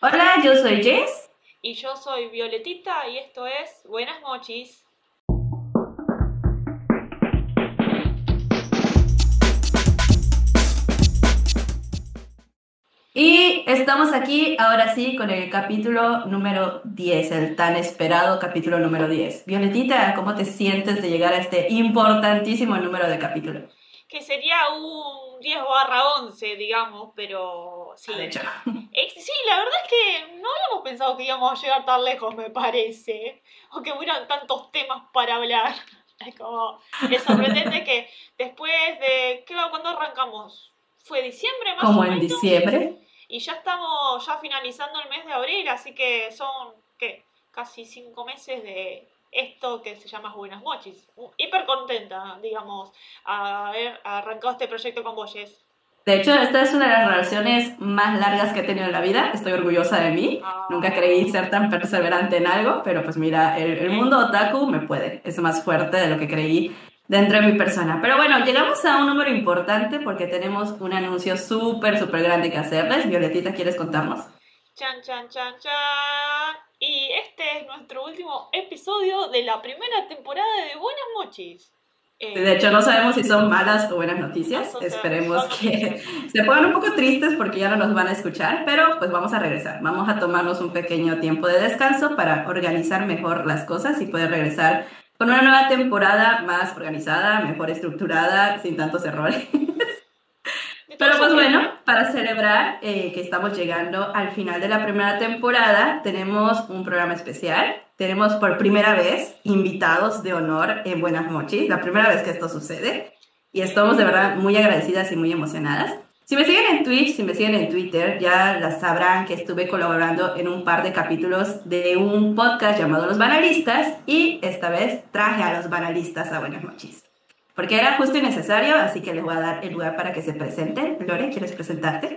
Hola, yo soy Jess. Y yo soy Violetita y esto es Buenas Mochis. Y estamos aquí ahora sí con el capítulo número 10, el tan esperado capítulo número 10. Violetita, ¿cómo te sientes de llegar a este importantísimo número de capítulo? Que sería un 10 barra 11, digamos, pero sí. Sí, la verdad es que no habíamos pensado que íbamos a llegar tan lejos, me parece. O que hubieran tantos temas para hablar. Es como, es sorprendente que después de, ¿qué va? ¿Cuándo arrancamos? ¿Fue diciembre más Como o en menos? diciembre. Y ya estamos ya finalizando el mes de abril, así que son, ¿qué? Casi cinco meses de esto que se llama Buenas Mochis. Hiper contenta, digamos, a haber arrancado este proyecto con Jess. De hecho, esta es una de las relaciones más largas que he tenido en la vida. Estoy orgullosa de mí. Ah. Nunca creí ser tan perseverante en algo, pero pues mira, el, el mundo otaku me puede. Es más fuerte de lo que creí dentro de mi persona. Pero bueno, llegamos a un número importante porque tenemos un anuncio súper, súper grande que hacerles. Violetita, ¿quieres contarnos? Chan, chan, chan, chan. Y este es nuestro último episodio de la primera temporada de Buenas Mochis. Eh, De hecho, no sabemos si son malas o buenas noticias. Esperemos que se pongan un poco tristes porque ya no nos van a escuchar, pero pues vamos a regresar. Vamos a tomarnos un pequeño tiempo de descanso para organizar mejor las cosas y poder regresar con una nueva temporada más organizada, mejor estructurada, sin tantos errores. Pero pues bueno, para celebrar eh, que estamos llegando al final de la primera temporada, tenemos un programa especial. Tenemos por primera vez invitados de honor en Buenas Mochis, la primera vez que esto sucede. Y estamos de verdad muy agradecidas y muy emocionadas. Si me siguen en Twitch, si me siguen en Twitter, ya las sabrán que estuve colaborando en un par de capítulos de un podcast llamado Los Banalistas y esta vez traje a los banalistas a Buenas Mochis. Porque era justo y necesario, así que les voy a dar el lugar para que se presenten. Lore, ¿quieres presentarte?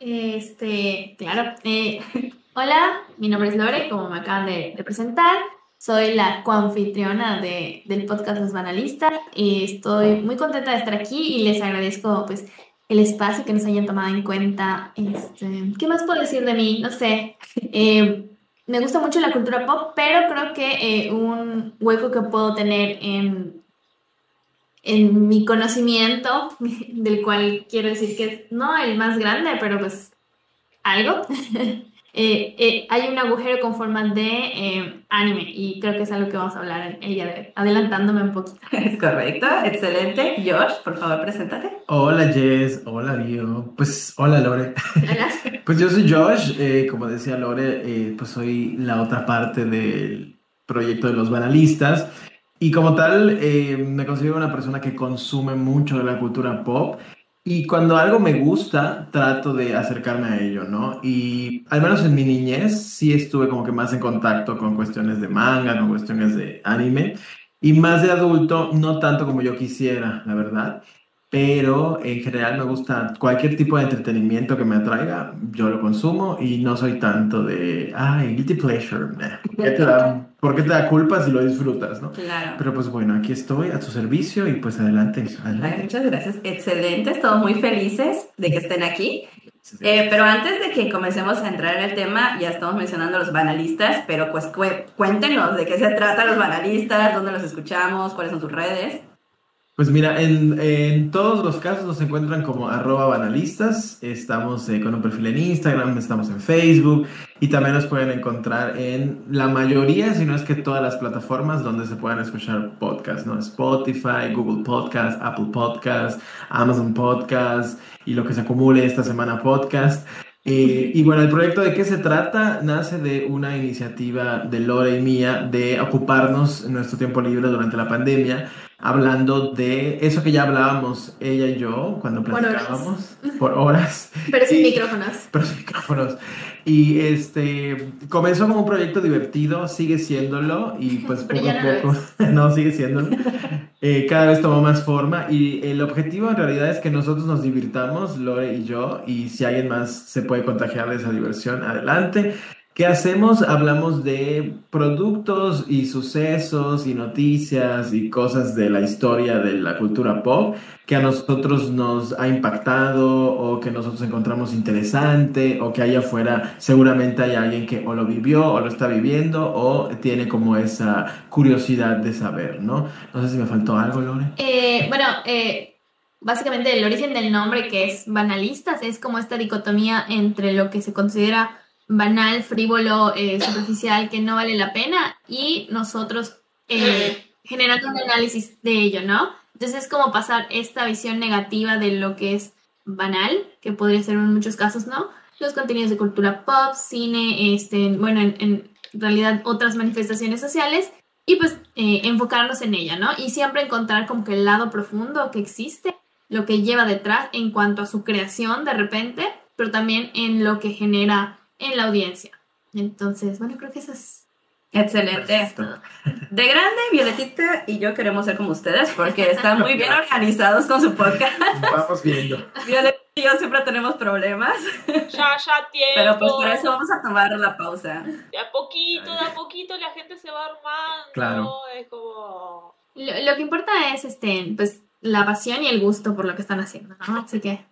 Este, claro. eh, hola, mi nombre es Lore, como me acaban de, presentar. Soy la coanfitriona de, del podcast Los Banalistas y estoy muy contenta de estar aquí y les agradezco pues el espacio que nos hayan tomado en cuenta. Este, ¿Qué más puedo decir de mí? No sé. Eh, me gusta mucho la cultura pop, pero creo que eh, un hueco que puedo tener en, en mi conocimiento, del cual quiero decir que es no el más grande, pero pues algo. Eh, eh, hay un agujero con forma de eh, anime y creo que es algo que vamos a hablar el día de hoy, adelantándome un poquito. Es correcto, excelente. Josh, por favor, preséntate. Hola Jess, hola Dio, pues hola Lore. Pues yo soy Josh, eh, como decía Lore, eh, pues soy la otra parte del proyecto de los banalistas y como tal eh, me considero una persona que consume mucho de la cultura pop. Y cuando algo me gusta trato de acercarme a ello, ¿no? Y al menos en mi niñez sí estuve como que más en contacto con cuestiones de manga, con cuestiones de anime. Y más de adulto, no tanto como yo quisiera, la verdad pero en general me gusta cualquier tipo de entretenimiento que me atraiga, yo lo consumo y no soy tanto de, ay, guilty pleasure, ¿por qué te da, qué te da culpa si lo disfrutas, no? Claro. Pero pues bueno, aquí estoy a tu servicio y pues adelante, Ay, adelante. muchas gracias. Excelente, estamos muy felices de que estén aquí. Eh, pero antes de que comencemos a entrar en el tema, ya estamos mencionando a los banalistas, pero pues cué- cuéntenos de qué se trata los banalistas, dónde los escuchamos, cuáles son sus redes. Pues mira, en, todos los casos nos encuentran como arroba banalistas, estamos eh, con un perfil en Instagram, estamos en Facebook y también nos pueden encontrar en la mayoría, si no es que todas las plataformas donde se puedan escuchar podcasts, ¿no? Spotify, Google Podcast, Apple Podcast, Amazon Podcast y lo que se acumule esta semana podcast. Eh, y bueno, el proyecto de qué se trata nace de una iniciativa de Lore y mía de ocuparnos nuestro tiempo libre durante la pandemia, hablando de eso que ya hablábamos ella y yo cuando platicábamos por horas, Pero sin Y- micrófonos. pero sin micrófonos. Y este comenzó como un proyecto divertido, sigue siéndolo y pues poco a poco, no, sigue siéndolo. Eh, cada vez tomó más forma y el objetivo en realidad es que nosotros nos divirtamos, Lore y yo, y si alguien más se puede contagiar de esa diversión, adelante. ¿Qué hacemos? Hablamos de productos y sucesos y noticias y cosas de la historia de la cultura pop que a nosotros nos ha impactado o que nosotros encontramos interesante o que allá afuera seguramente hay alguien que o lo vivió o lo está viviendo o tiene como esa curiosidad de saber, ¿no? No sé si me faltó algo, Lore. Eh, bueno, eh, básicamente el origen del nombre que es banalistas es como esta dicotomía entre lo que se considera banal, frívolo, eh, superficial, que no vale la pena y nosotros eh, generando un análisis de ello, ¿no? Entonces es como pasar esta visión negativa de lo que es banal, que podría ser en muchos casos, ¿no? Los contenidos de cultura pop, cine, este, bueno, en, realidad otras manifestaciones sociales y pues eh, enfocarnos en ella, ¿no? Y siempre encontrar como que el lado profundo que existe, lo que lleva detrás en cuanto a su creación de repente, pero también en lo que genera en la audiencia. Entonces, bueno, creo que eso es... Excelente. De grande, Violetita y yo queremos ser como ustedes porque están muy bien organizados con su podcast. Vamos viendo. Violetita y yo siempre tenemos problemas. Ya, ya tiempo. Pero pues por eso vamos a tomar la pausa. De a poquito, de a poquito la gente se va armando. Claro. Es como... Lo, lo que importa es este, pues, la pasión y el gusto por lo que están haciendo, ¿no? Así que...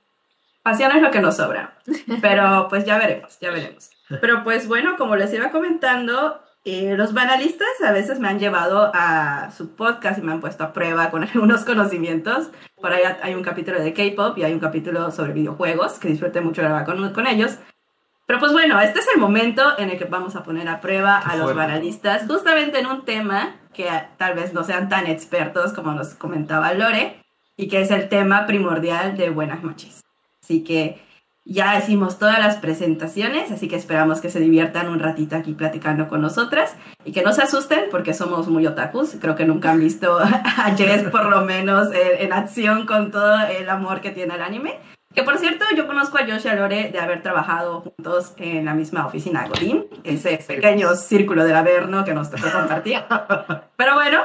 Pasión es lo que nos sobra. Pero pues ya veremos, ya veremos. Pero pues bueno, como les iba comentando, eh, los banalistas a veces me han llevado a su podcast y me han puesto a prueba con algunos conocimientos. Por ahí hay un capítulo de K-pop y hay un capítulo sobre videojuegos que disfruté mucho grabar con, con ellos. Pero pues bueno, este es el momento en el que vamos a poner a prueba a los banalistas, justamente en un tema que tal vez no sean tan expertos como nos comentaba Lore, y que es el tema primordial de Buenas noches. Así que ya hicimos todas las presentaciones, así que esperamos que se diviertan un ratito aquí platicando con nosotras y que no se asusten porque somos muy otakus. Creo que nunca han visto a Jess por lo menos en, acción con todo el amor que tiene el anime. Que por cierto, yo conozco a Josh y a Lore de haber trabajado juntos en la misma oficina Godin, ese pequeño círculo del Averno que nos tocó compartir. Pero bueno,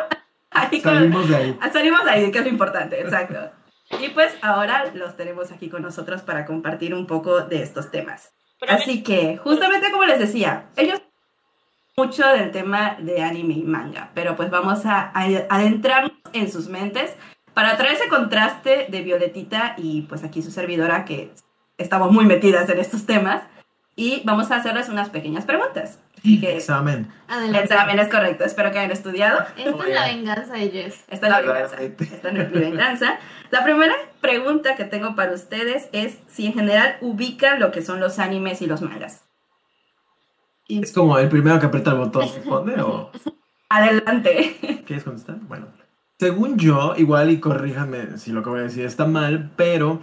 ahí salimos de ahí. Salimos de ahí, que es lo importante, exacto. Y pues ahora los tenemos aquí con nosotros para compartir un poco de estos temas. Así que, justamente como les decía, ellos mucho del tema de anime y manga, pero pues vamos a, adentrarnos en sus mentes para traer ese contraste de Violetita y pues aquí su servidora que estamos muy metidas en estos temas y vamos a hacerles unas pequeñas preguntas. Examen. El examen es correcto, espero que hayan estudiado. Esta es la venganza de Jess. Esta es la venganza. Esta es mi venganza. La primera pregunta que tengo para ustedes es si en general ubican lo que son los animes y los mangas. Es como el primero que aprieta el botón, ¿responde o...? Adelante. ¿Quieres contestar? Bueno. Según yo, igual y corríjame si lo que voy a decir está mal, pero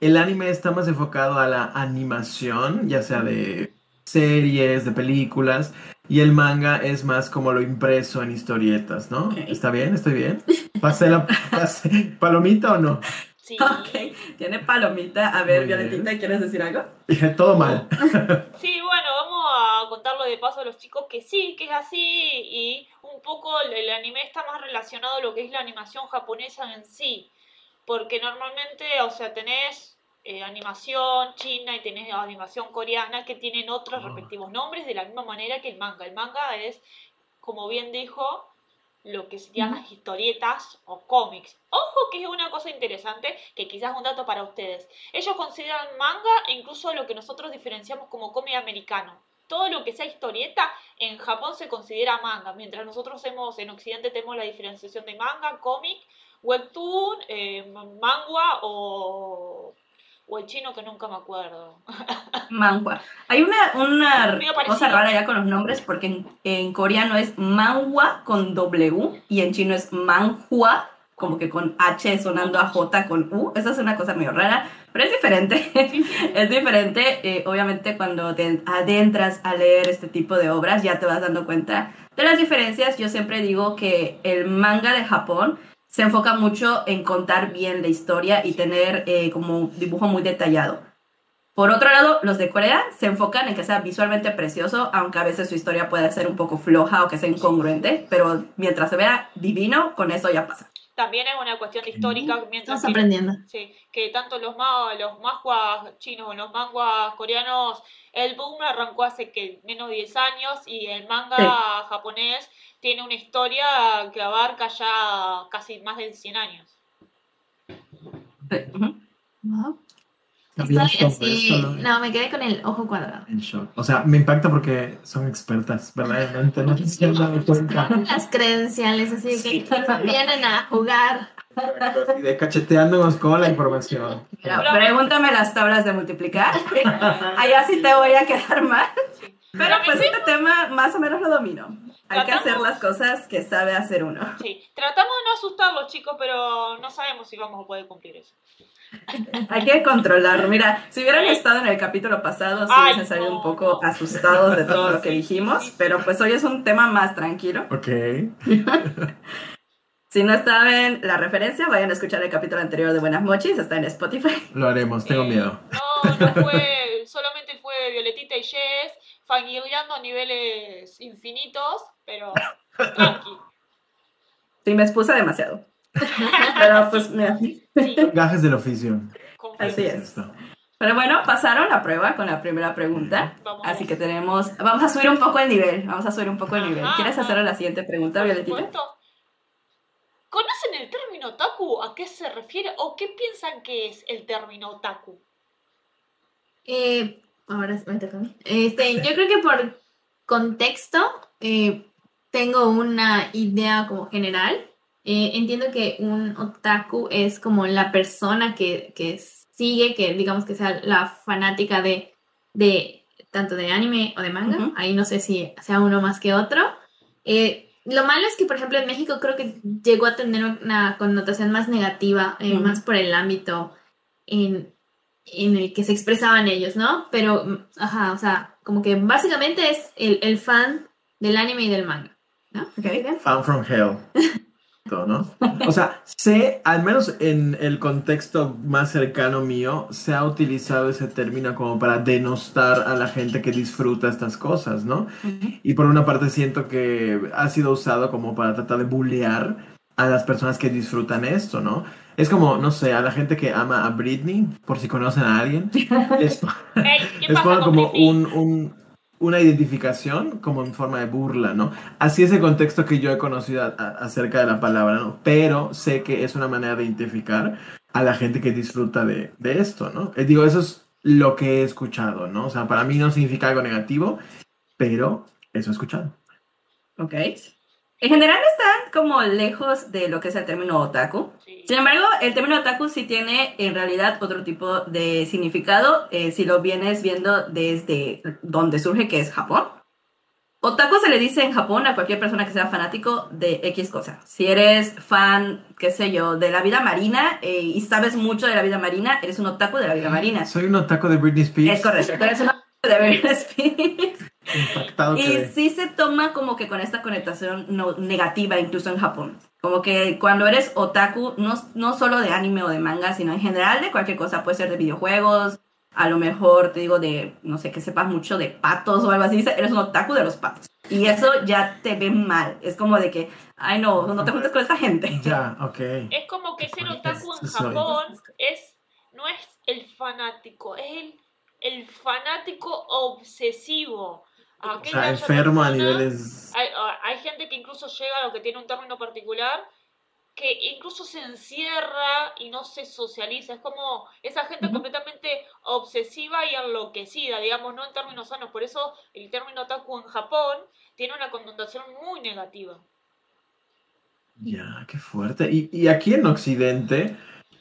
el anime está más enfocado a la animación, ya sea de series, de películas, y el manga es más como lo impreso en historietas, ¿no? ¿Está bien? ¿Estoy bien? ¿Pasé la palomita o no? Sí. Ok, tiene palomita. A ver, Violetita, ¿quieres decir algo? Dije todo mal. Sí, bueno, vamos a contarlo de paso a los chicos que sí, que es así, y un poco el anime está más relacionado a lo que es la animación japonesa en sí porque normalmente, o sea, tenés eh, animación china y tenés animación coreana que tienen otros ah. respectivos nombres de la misma manera que el manga. El manga es, como bien dijo, lo que serían las historietas o cómics. Ojo que es una cosa interesante, que quizás es un dato para ustedes. Ellos consideran manga incluso lo que nosotros diferenciamos como cómic americano. Todo lo que sea historieta en Japón se considera manga, mientras nosotros hemos, en Occidente tenemos la diferenciación de manga, cómic webtoon, eh, mangua o, o el chino que nunca me acuerdo. Manhua. Hay una, una cosa rara ya con los nombres porque en, coreano es manhua con W y en chino es manhua como que con H sonando a J con U. Esa es una cosa medio rara, pero es diferente. es diferente. Eh, obviamente cuando te adentras a leer este tipo de obras ya te vas dando cuenta de las diferencias. Yo siempre digo que el manga de Japón se enfoca mucho en contar bien la historia y tener eh, como dibujo muy detallado. Por otro lado, los de Corea se enfocan en que sea visualmente precioso, aunque a veces su historia puede ser un poco floja o que sea incongruente, pero mientras se vea divino, con eso ya pasa. También es una cuestión histórica. Mientras Estamos aprendiendo. Sí, que tanto los, ma los manguas chinos o los manguas coreanos, el boom arrancó hace que menos de 10 años y el manga japonés tiene una historia que abarca ya casi más de 100 años. Wow. No, me quedé con el ojo cuadrado. En shock. O sea, me impacta porque son expertas, verdaderamente. No si han dado cuenta. Las credenciales, así que vienen a jugar. Así de cacheteándonos con la información. Pero pregúntame las tablas de multiplicar. Allá sí te voy a quedar mal. Pero a pues este tema más o menos lo domino. Hay que hacer las cosas que sabe hacer uno. Sí, tratamos de no asustarlos, chicos, pero no sabemos si vamos a poder cumplir eso. Hay que controlarlo. Mira, si hubieran estado en el capítulo pasado, sí Ay, hubiesen salido no, un poco asustados de todo lo que dijimos, pero pues hoy es un tema más tranquilo. Ok. Si no saben la referencia, vayan a escuchar el capítulo anterior de Buenas Mochis, está en Spotify. Lo haremos, tengo Eh, miedo. No, no fue, solamente fue Violetita y Jess, fangirleando a niveles infinitos, pero tranqui. Sí, me expuse demasiado. Pero pues mira. Sí, Gajes del oficio. Así es. Esto. Pero bueno, pasaron la prueba con la primera pregunta. Vamos. Así que tenemos. Vamos a subir un poco el nivel. Vamos a subir un poco el nivel. Ajá, ¿Quieres hacer la siguiente pregunta, Violetita? ¿Conocen el término otaku? ¿A qué se refiere? ¿O qué piensan que es el término otaku? Eh, ahora me toca a mí. Este, yo creo que por contexto eh, tengo una idea como general. Eh, entiendo que un otaku es como la persona que, que sigue, que digamos que sea la fanática de, de tanto de anime o de manga. Ujú. Ahí no sé si sea uno más que otro. Eh, lo malo es que, por ejemplo, en México creo que llegó a tener una connotación más negativa, eh, Ujú. más por el ámbito en, en el que se expresaban ellos, ¿no? Pero, ajá, o sea, como que básicamente es el, el fan del anime y del manga, ¿no? Ok. Fan from hell. ¿no? O sea, sé, al menos en el contexto más cercano mío, se ha utilizado ese término como para denostar a la gente que disfruta estas cosas, ¿no? Y por una parte siento que ha sido usado como para tratar de bullear a las personas que disfrutan esto, ¿no? Es como, no sé, a la gente que ama a Britney, por si conocen a alguien, es, Ey, ¿qué es pasa como, un, un- una identificación como en forma de burla, ¿no? Así es el contexto que yo he conocido acerca de la palabra, ¿no? Pero sé que es una manera de identificar a la gente que disfruta de, de esto, ¿no? Eh, digo, eso es lo que he escuchado, ¿no? O sea, para mí no significa algo negativo, pero eso he escuchado. Ok. En general están como lejos de lo que es el término otaku. Sin embargo, el término otaku sí tiene en realidad otro tipo de significado eh, si lo vienes viendo desde donde surge, que es Japón. Otaku se le dice en Japón a cualquier persona que sea fanático de X cosa. Si eres fan, qué sé yo, de la vida marina eh, y sabes mucho de la vida marina, eres un otaku de la vida marina. Soy un otaco de Britney Spears. Es correcto, eres un otaku de Britney Spears. Impactado Y sí se toma como que con esta connotación no- negativa, incluso en Japón. Como que cuando eres otaku, no, no solo de anime o de manga, sino en general de cualquier cosa, puede ser de videojuegos, a lo mejor te digo de, no sé, que sepas mucho de patos o algo así, eres un otaku de los patos. Y eso ya te ve mal. Es como de que, ay no, no te juntes con esta gente. Ya, ok. Es como que ser otaku en. Japón es, no es el fanático, es el, el fanático obsesivo. O Aquella sea, enfermo a niveles... Hay, ah, hay gente que incluso llega a lo que tiene un término particular, que incluso se encierra y no se socializa. Es como esa gente completamente obsesiva y enloquecida, digamos, no en términos sanos. Por eso el término otaku en Japón tiene una connotación muy negativa. Ya, qué fuerte. Y, y aquí en Occidente,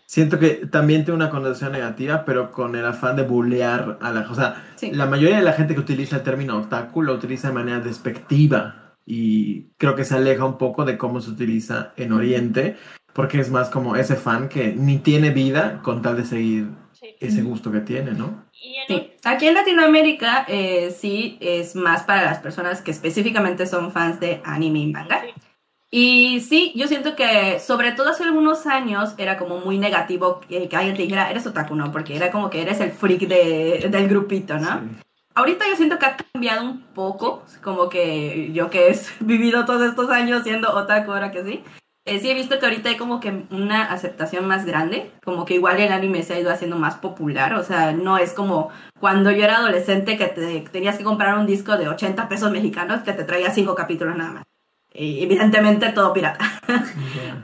siento que también tiene una connotación negativa, pero con el afán de bullear a la... O sea, Sí. la mayoría de la gente que utiliza el término otaku lo utiliza de manera despectiva. Y creo que se aleja un poco de cómo se utiliza en Oriente, porque es más como ese fan que ni tiene vida con tal de seguir Sí. ese gusto que tiene, ¿no? Sí. Aquí en Latinoamérica eh, sí es más para las personas que específicamente son fans de anime y manga. Sí. Y sí, yo siento que sobre todo hace algunos años era como muy negativo que, que alguien te dijera, eres otaku, ¿no? Porque era como que eres el freak de- del grupito, ¿no? Sí. Ahorita yo siento que ha cambiado un poco, como que yo que he vivido todos estos años siendo otaku, ahora que sí, Eh, sí he visto que ahorita hay como que una aceptación más grande, como que igual el anime se ha ido haciendo más popular, o sea, no es como cuando yo era adolescente que te, tenías que comprar un disco de 80 pesos mexicanos que te traía cinco capítulos nada más. Evidentemente todo pirata.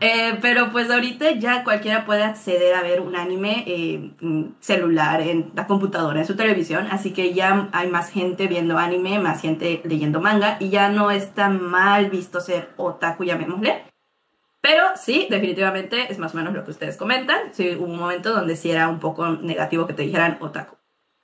Eh, pero pues ahorita ya cualquiera puede acceder a ver un anime eh, celular, en la computadora, en su televisión, así que ya hay más gente viendo anime, más gente leyendo manga y ya no es tan mal visto ser otaku, llamémosle. Pero sí, definitivamente es más o menos lo que ustedes comentan. Sí, hubo un momento donde sí era un poco negativo que te dijeran otaku.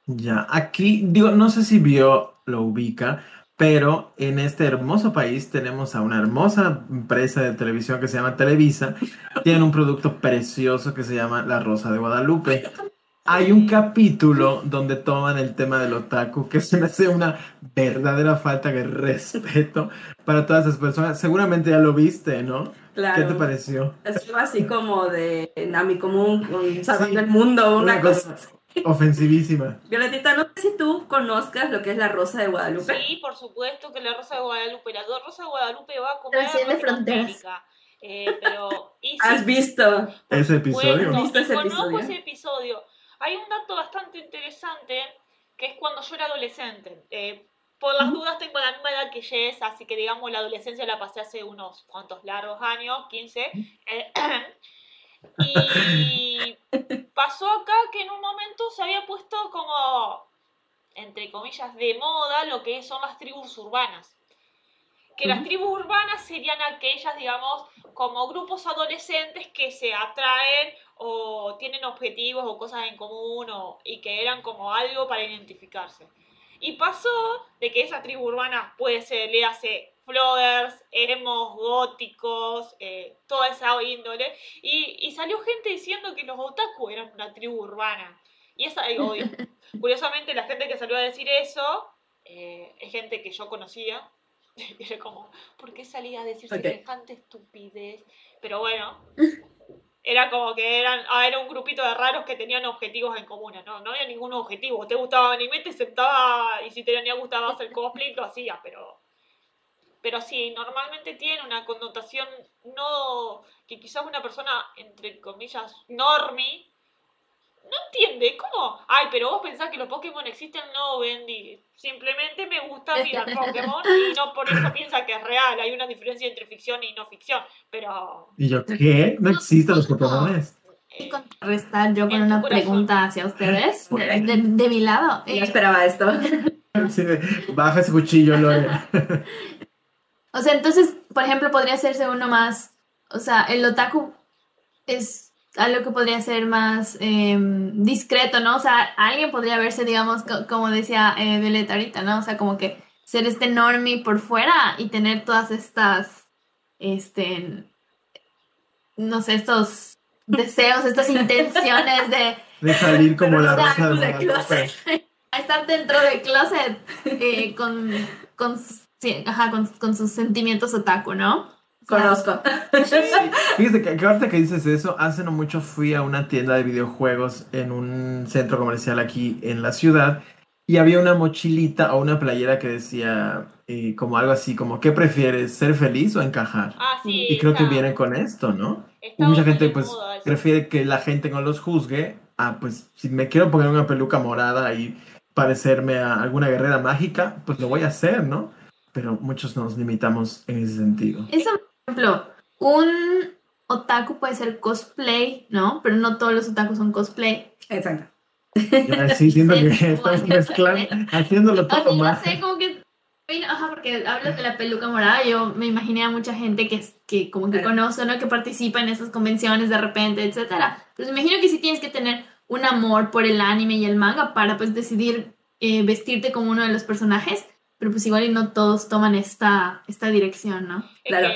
Ya, aquí, digo, no sé si vio, lo ubica, pero en este hermoso país tenemos a una hermosa empresa de televisión que se llama Televisa. Tienen un producto precioso que se llama La Rosa de Guadalupe. Hay un capítulo donde toman el tema del otaku que se me hace una verdadera falta de respeto para todas esas personas. Seguramente ya lo viste, ¿no? ¿Qué te pareció? Es algo así como de Nami común, con salvando el mundo, una, cosa, ofensivísima. Violetita, no sé si tú conozcas lo que es la Rosa de Guadalupe. Sí, por supuesto que la Rosa de Guadalupe. La Rosa de Guadalupe va a comer de fronteras. Eh, pero, ¿Has visto ese episodio? ¿Viste ese episodio? ese episodio. Hay un dato bastante interesante que es cuando yo era adolescente. Eh, por las dudas tengo la misma edad que Jess, así que digamos la adolescencia la pasé hace unos cuantos largos años, 15. Eh, y pasó acá que en un momento se había puesto como, entre comillas, de moda lo que son las tribus urbanas. Que las tribus urbanas serían aquellas, digamos, como grupos adolescentes que se atraen o tienen objetivos o cosas en común o, y que eran como algo para identificarse. Y pasó de que esa tribu urbana puede ser, le hace floggers, emos, góticos, eh, toda esa índole. Y, y, salió gente diciendo que los otaku eran una tribu urbana. Y esa, odio. Curiosamente, la gente que salió a decir eso eh, es gente que yo conocía. Y era como, ¿por qué salía a decir semejante estupidez? Pero bueno, era como que eran, ah, era un grupito de raros que tenían objetivos en común, ¿no? No había ningún objetivo. Te gustaba anime, te sentaba y si te tenía gustaba hacer cosplay, lo hacías, pero. Pero sí, normalmente tiene una connotación no. que quizás una persona, entre comillas, normie, no entiende, ¿cómo? Ay, pero vos pensás que los Pokémon existen, no, Bendy. Simplemente me gusta mirar Pokémon y no por eso piensa que es real. Hay una diferencia entre ficción y no ficción, pero... ¿Y yo qué? ¿No existen los Pokémon? Y contrarrestar yo con una pregunta hacia ustedes, de, mi lado. Yo esperaba esto. baja ese cuchillo, Lore. o sea, entonces, por ejemplo, podría hacerse uno más... O sea, el otaku es algo que podría ser más em, discreto, ¿no? O sea, alguien podría verse, digamos, como decía eh, Violeta ahorita, ¿no? O sea, como que ser este normie por fuera y tener todas estas, este, no sé, estos deseos, estas intenciones de... De salir como la rosa de, closet. Estar dentro del closet eh, con, con, ajá, con, con sus sentimientos otaku, ¿no? Conozco. Fíjate que, ahorita que dices eso, hace no mucho fui a una tienda de videojuegos en un centro comercial aquí en la ciudad y había una mochilita o una playera que decía eh, como algo así, como ¿qué prefieres, ser feliz o encajar? Ah, sí, y creo que viene con esto, ¿no? y mucha gente pues prefiere que la gente no los juzgue. Ah, pues si me quiero poner una peluca morada y parecerme a alguna guerrera mágica, pues lo voy a hacer, ¿no? Pero muchos nos limitamos en ese sentido. Eso ejemplo, un otaku puede ser cosplay, ¿no? Pero no todos los otakus son cosplay. Exacto. sí, siento que estás mezclando, haciéndolo todo Así, más. sé, como que Ajá, porque hablas de la peluca morada, yo me imaginé a mucha gente que, que como que conoce, ¿no? Que participa en esas convenciones de repente, etcétera. Pues me imagino que sí tienes que tener un amor por el anime y el manga para pues decidir eh, vestirte como uno de los personajes, pero pues igual y no todos toman esta, esta dirección, ¿no? Claro.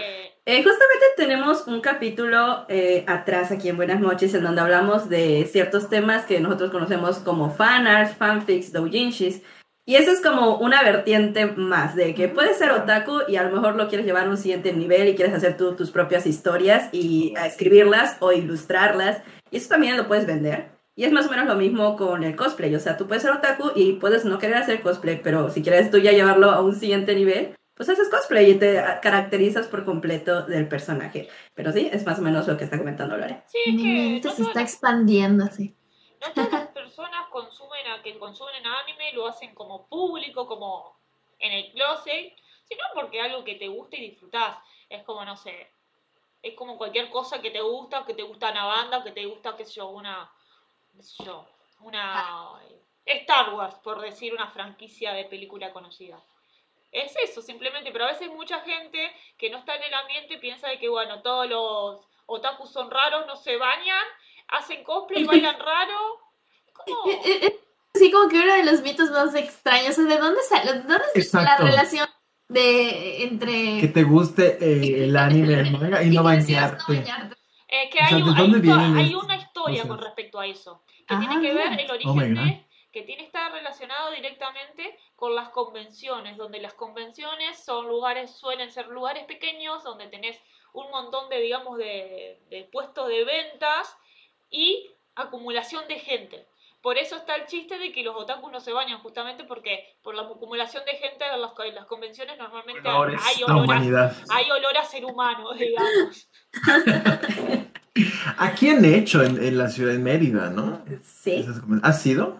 Eh, justamente tenemos un capítulo eh, atrás aquí en Buenas noches en donde hablamos de ciertos temas que nosotros conocemos como fanarts, fanfics, doujinshis. Y eso es como una vertiente más de que puedes ser otaku y a lo mejor lo quieres llevar a un siguiente nivel y quieres hacer tú tus propias historias y escribirlas o ilustrarlas. Y eso también lo puedes vender. Y es más o menos lo mismo con el cosplay. O sea, tú puedes ser otaku y puedes no querer hacer cosplay, pero si quieres tú ya llevarlo a un siguiente nivel, pues haces cosplay y te caracterizas por completo del personaje. Pero sí, es más o menos lo que está comentando Lore. Sí, es que no se está todas, las, expandiendo así. no todas las personas consumen a que consumen anime lo hacen como público, como en el closet, sino porque es algo que te gusta y disfrutás. Es como, no sé, es como cualquier cosa que te gusta, que te gusta una banda, que te gusta, qué sé yo, una, yo, una Star Wars, por decir una franquicia de película conocida. Es eso, simplemente, pero a veces mucha gente que no está en el ambiente piensa de que, bueno, todos los otakus son raros, no se bañan, hacen cosplay, bailan raro. ¿Cómo? Sí, como que uno de los mitos más extraños. ¿De dónde sale? ¿De dónde es la relación de entre Que te guste eh, el anime, el manga y no no bañarte. Eh, que O sea, hay, ¿de un- hay hay una historia con respecto a eso, que Ah, tiene que ver mira. el Oh origen de, que tiene que estar relacionado directamente con las convenciones, donde las convenciones son lugares, suelen ser lugares pequeños, donde tenés un montón de, digamos, de, de puestos de ventas y acumulación de gente. Por eso está el chiste de que los otakus no se bañan, justamente porque por la acumulación de gente en las, en las convenciones normalmente hay olor, a, humanidad. hay olor a ser humano, digamos. Aquí han hecho en, en la ciudad de Mérida, ¿no? Sí, ¿Has sido?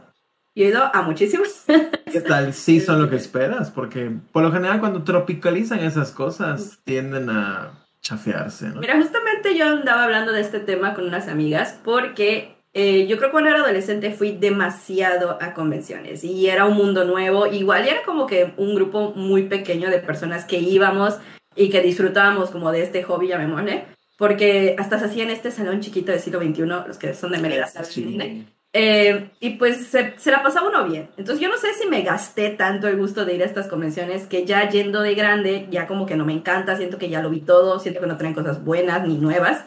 yo he ido a muchísimos. ¿Qué tal? Sí son lo que esperas, porque por lo general cuando tropicalizan esas cosas tienden a chafearse, ¿no? Mira, justamente yo andaba hablando de este tema con unas amigas porque eh, yo creo que cuando era adolescente fui demasiado a convenciones y era un mundo nuevo, igual era como que un grupo muy pequeño de personas que íbamos y que disfrutábamos como de este hobby, llamémosle, porque hasta se hacía en este salón chiquito del siglo XXI, los que son de Mérida. Sí. Eh, y pues se, se la pasaba uno bien. Entonces yo no sé si me gasté tanto el gusto de ir a estas convenciones que ya yendo de grande, ya como que no me encanta, siento que ya lo vi todo, siento que no traen cosas buenas ni nuevas.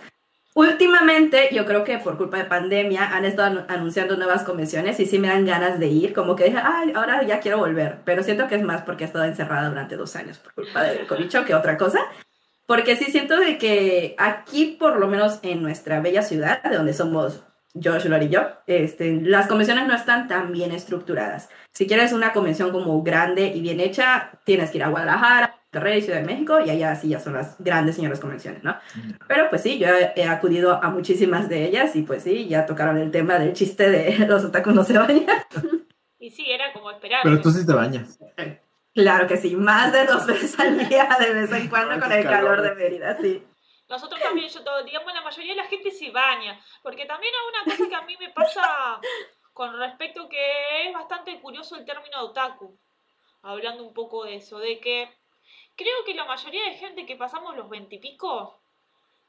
Últimamente, yo creo que por culpa de pandemia han estado anu- anunciando nuevas convenciones y sí me dan ganas de ir, como que dije, ay, ahora ya quiero volver, pero siento que es más porque he estado encerrada durante dos años por culpa del cobicho que otra cosa. Porque sí siento de que aquí, por lo menos en nuestra bella ciudad, de donde somos Josh, Lori y yo, este, las convenciones no están tan bien estructuradas. Si quieres una convención como grande y bien hecha, tienes que ir a Guadalajara, Monterrey, Ciudad de México, y allá sí ya son las grandes señoras convenciones, ¿no? Pero pues sí, yo he, he acudido a muchísimas de ellas y pues sí, ya tocaron el tema del chiste de los otakus no se bañan. Y sí, era como esperar. Pero tú sí te bañas. Claro que sí, más de dos veces al día, de vez en cuando con el calor de. Mérida, sí. Nosotros también, yo todo, digamos, la mayoría de la gente se baña, porque también hay una cosa que a mí me pasa con respecto que es bastante curioso el término otaku, hablando un poco de eso, de que creo que la mayoría de gente que pasamos los veintipico,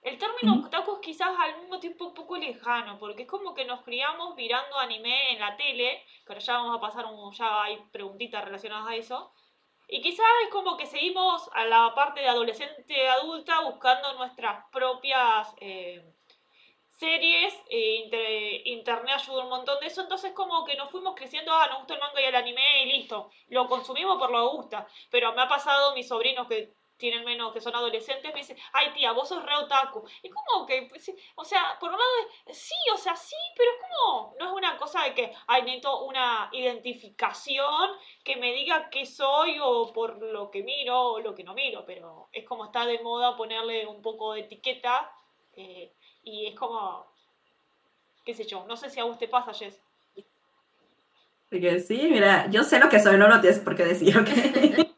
el término otaku es quizás al mismo tiempo un poco lejano, porque es como que nos criamos mirando anime en la tele, que ahora ya vamos a pasar, un, ya hay preguntitas relacionadas a eso, y quizás es como que seguimos a la parte de adolescente adulta buscando nuestras propias eh, series, inter- internet ayuda un montón de eso, entonces como que nos fuimos creciendo, ah, nos gusta el manga y el anime y listo, lo consumimos por lo que gusta, pero me ha pasado mis sobrinos que tienen menos, que son adolescentes, me dicen, ay tía, vos sos re otaku, y como que, pues, o sea, por un lado, es- sí, o sea, sí, pero es como, no es una cosa de que, ay, necesito una identificación que me diga qué soy o por lo que miro o lo que no miro, pero es como está de moda ponerle un poco de etiqueta eh, y es como, qué sé yo, no sé si a vos te pasa, Jess. Porque sí, mira, yo sé lo que soy, no lo tienes por qué decir, ¿ok?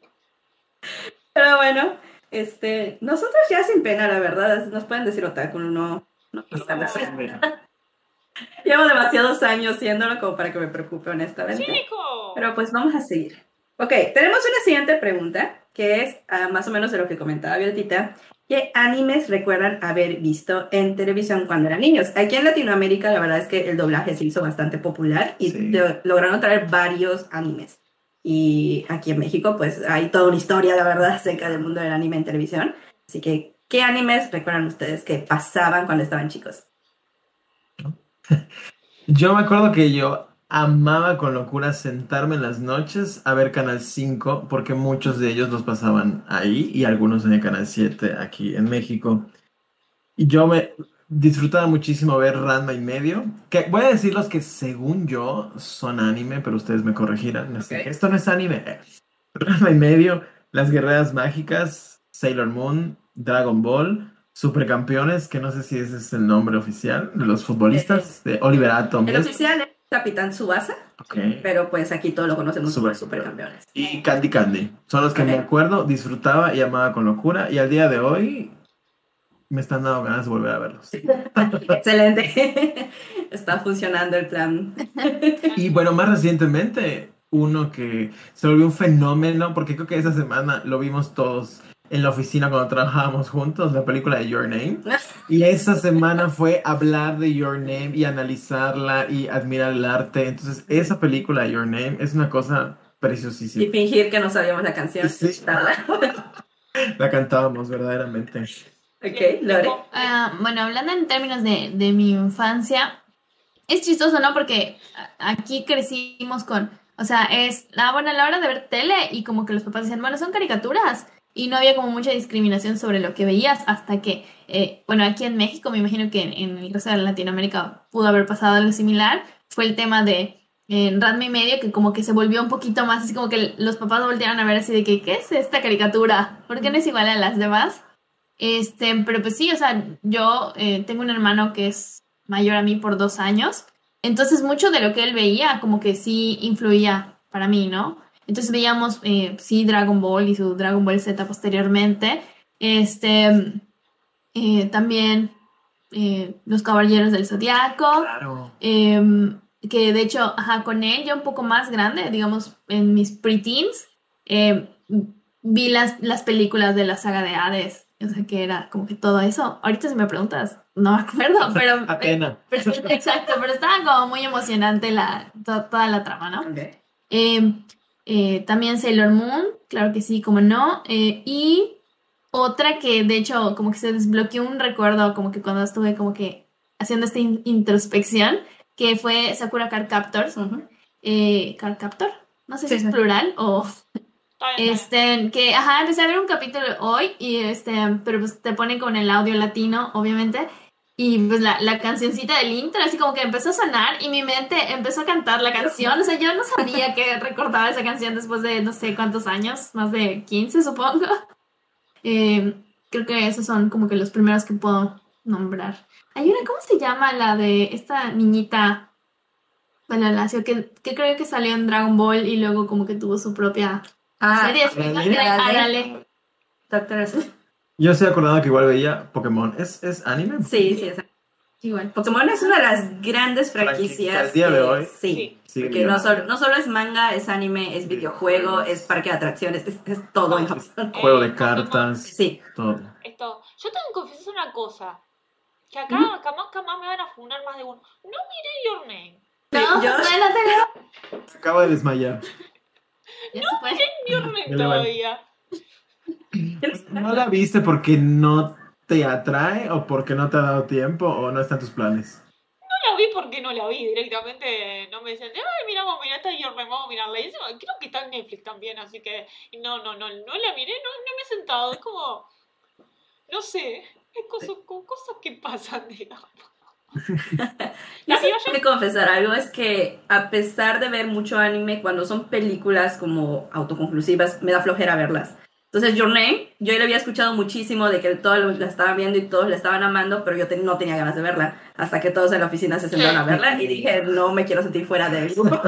Pero bueno, este, nosotros ya sin pena, la verdad, nos pueden decir otaku, no, no pasa nada. Llevo demasiados años siéndolo como para que me preocupe, honestamente. Sí, hijo. Pero pues vamos a seguir. Ok, tenemos una siguiente pregunta, que es ah, más o menos de lo que comentaba Violtita. ¿Qué animes recuerdan haber visto en televisión cuando eran niños? Aquí en Latinoamérica la verdad es que el doblaje se hizo bastante popular y Sí. lo- lograron traer varios animes. Y aquí en México pues hay toda una historia, la verdad, acerca del mundo del anime en televisión. Así que, ¿qué animes recuerdan ustedes que pasaban cuando estaban chicos? Yo me acuerdo que yo amaba con locura sentarme en las noches a ver Canal 5 porque muchos de ellos los pasaban ahí y algunos en el Canal 7 aquí en México. Y yo me disfrutaba muchísimo ver Ranma y medio, que voy a decir los que según yo son anime, pero ustedes me corregirán. Esto no es anime. Ranma y medio, Las Guerreras Mágicas, Sailor Moon, Dragon Ball, Supercampeones, que no sé si ese es el nombre oficial de los futbolistas, de Oliver Atom. El oficial es Capitán Subasa, pero pues aquí todos lo conocemos como Supercampeones. Y Candy Candy, son los que me acuerdo, disfrutaba y amaba con locura, y al día de hoy me están dando ganas de volver a verlos. Excelente. Está funcionando el plan. Y bueno, más recientemente, uno que se volvió un fenómeno, porque creo que esa semana lo vimos todos en la oficina cuando trabajábamos juntos, la película de Your Name. Y esa semana fue hablar de Your Name y analizarla y admirar el arte. Entonces, esa película de Your Name es una cosa preciosísima. Y fingir que no sabíamos la canción. Sí. la cantábamos verdaderamente. Ok, Lore. Ah, bueno, hablando en términos de, de mi infancia, es chistoso, ¿no? Porque aquí crecimos con, o sea, es, la bueno, a la hora de ver tele y como que los papás decían, bueno, son caricaturas. Y no había como mucha discriminación sobre lo que veías hasta que, eh, bueno, aquí en México, me imagino que en, el resto de Latinoamérica pudo haber pasado algo similar, fue el tema de en Radme y medio que como que se volvió un poquito más, así como que los papás voltearon a ver así de que, ¿qué es esta caricatura? ¿Por qué no es igual a las demás? Este, pero pues sí, o sea, yo eh, tengo un hermano que es mayor a mí por dos años, entonces mucho de lo que él veía como que sí influía para mí, ¿no? Entonces veíamos, eh, sí, Dragon Ball y su Dragon Ball Z posteriormente, este, eh, también Los Caballeros del Zodiaco, claro. Em, que de hecho, ajá, con él ya un poco más grande, digamos, en mis preteens, vi las, las películas de la saga de Hades, o sea, que era como que todo eso. Ahorita si me preguntas, no me acuerdo, pero... Apenas. exacto, pero estaba como muy emocionante la, toda la trama, ¿no? Em, eh, también Sailor Moon, claro que sí, como no. Eh, y otra que de hecho como que se desbloqueó un recuerdo, como que cuando estuve como que haciendo esta introspección, que fue Sakura Card Captors. Eh, Card Captor, no sé si es plural o este, que, ajá, empecé a ver un capítulo hoy y este, pero pues te ponen con el audio latino, obviamente. Y pues la, la cancioncita del intro, así como que empezó a sonar y mi mente empezó a cantar la canción. O sea, yo no sabía que recordaba esa canción después de no sé cuántos años, más de 15 supongo. Eh, creo que esos son como que los primeros que puedo nombrar. Hay una, ¿cómo se llama la de esta niñita? Bueno, la que, que creo que salió en Dragon Ball y luego como que tuvo su propia Ah, Doctor Yo estoy acordado que igual veía Pokémon. ¿Es, es anime? Sí, sí, es Igual. Pokémon es una de las grandes franquicias. Al día de hoy. Sí. porque no solo, no solo es manga, es anime, es videojuego, es parque de atracciones, es, todo en Juego de cartas. Sí. Todo. Esto. Yo tengo que confesar una cosa. Que acá jamás, jamás me van a funar más de uno. No miré Your Name. No, yo no Se acaba de desmayar. No, no todavía. ¿No la viste porque no te atrae o porque no te ha dado tiempo o no está en tus planes? No la vi porque no la vi directamente. No me dicen, ay, mira, vamos a mirar esta Your vamos a mirarla. Y creo que está en Netflix también, así que no, no, no, no la miré, no, no me he sentado. Es como, no sé, es cosas, cosas que pasan, digamos. Yo tengo que confesar algo, es que a pesar de ver mucho anime, cuando son películas como autoconclusivas, me da flojera verlas. Entonces, Your Name, yo ya la había escuchado muchísimo de que todos la estaban viendo y todos la estaban amando, pero yo no tenía ganas de verla. Hasta que todos en la oficina se sentaron a verla y dije, no me quiero sentir fuera de grupo.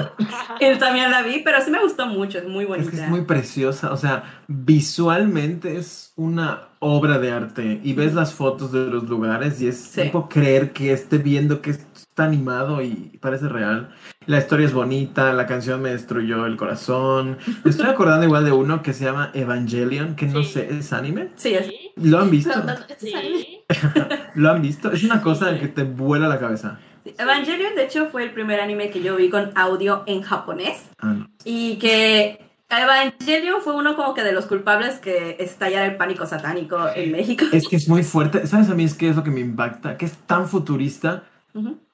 Él también la vi, pero sí me gustó mucho, es muy bonita. Es, muy preciosa, o sea, visualmente es una obra de arte y ves las fotos de los lugares y es tipo creer que esté viendo que está animado y parece real. La historia es bonita, la canción me destruyó el corazón. Me estoy acordando igual de uno que se llama Evangelion, que no sé, ¿es anime? Sí, es. ¿Lo han visto? ¿Lo han visto? Es una cosa que te vuela la cabeza. Evangelion, de hecho, fue el primer anime que yo vi con audio en japonés. Ah, y que Evangelion fue uno como que de los culpables que estallara el pánico satánico en México. Es que es muy fuerte. ¿Sabes a mí es que es lo que me impacta? Que es tan futurista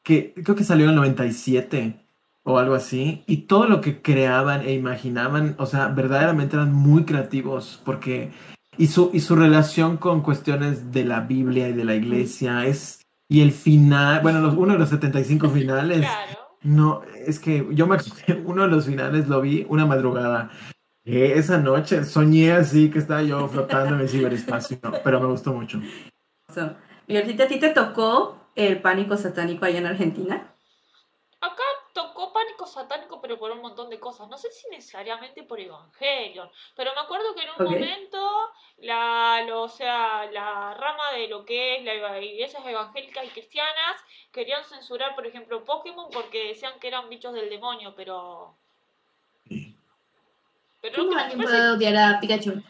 que creo que salió en el 97 o algo así, y todo lo que creaban e imaginaban, o sea, verdaderamente eran muy creativos, porque, y su, y su relación con cuestiones de la Biblia y de la iglesia es, y el final, bueno, los, uno de los 75 finales, no, es que yo me uno de los finales lo vi una madrugada, esa noche soñé así que estaba yo flotando en el ciberespacio, pero me gustó mucho. ¿Y a ti te tocó el pánico satánico allá en Argentina? Pánico satánico, pero por un montón de cosas. No sé si necesariamente por Evangelion, pero me acuerdo que en un momento la, o sea, la rama de lo que es las iglesias evangélicas y cristianas querían censurar, por ejemplo, Pokémon porque decían que eran bichos del demonio, pero... Pero no alguien puede odiar a Pikachu?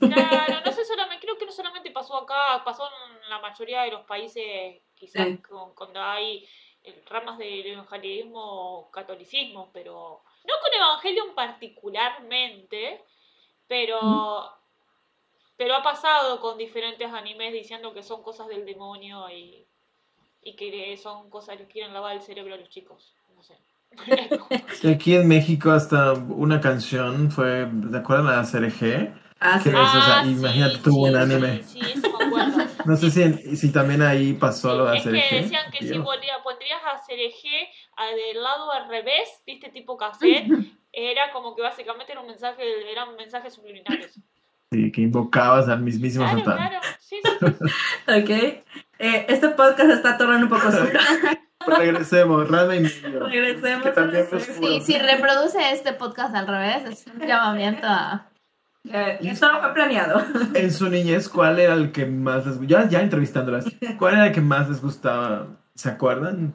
Claro, no sé solamente, creo que no solamente pasó acá, pasó en la mayoría de los países, quizás cuando hay ramas del evangelismo catolicismo, pero no con Evangelion particularmente, pero, pero ha pasado con diferentes animes diciendo que son cosas del demonio y, y que son cosas que quieren lavar el cerebro a los chicos. No sé. Aquí en México hasta una canción fue, ¿te acuerdan de la CRG? Ah, sí. Ah, imagínate, tuvo un anime. Sí, eso me acuerdo. No sé si, si también ahí pasó lo de Es que decían que si pondrías a CRG del lado al revés, viste, tipo cassette, era como que básicamente era un mensaje, eran mensajes subliminales. Sí, que invocabas al mismísimo claro, Satan. Claro, sí, sí. ok. Eh, este podcast está tornando un poco oscuro. regresemos, realmente. Regresemos. Sí, si reproduce este podcast al revés, es un llamamiento a eh, eso no fue planeado. En su niñez, ¿cuál era el que más les gustaba? Ya, entrevistándolas, ¿cuál era el que más les gustaba? ¿Se acuerdan?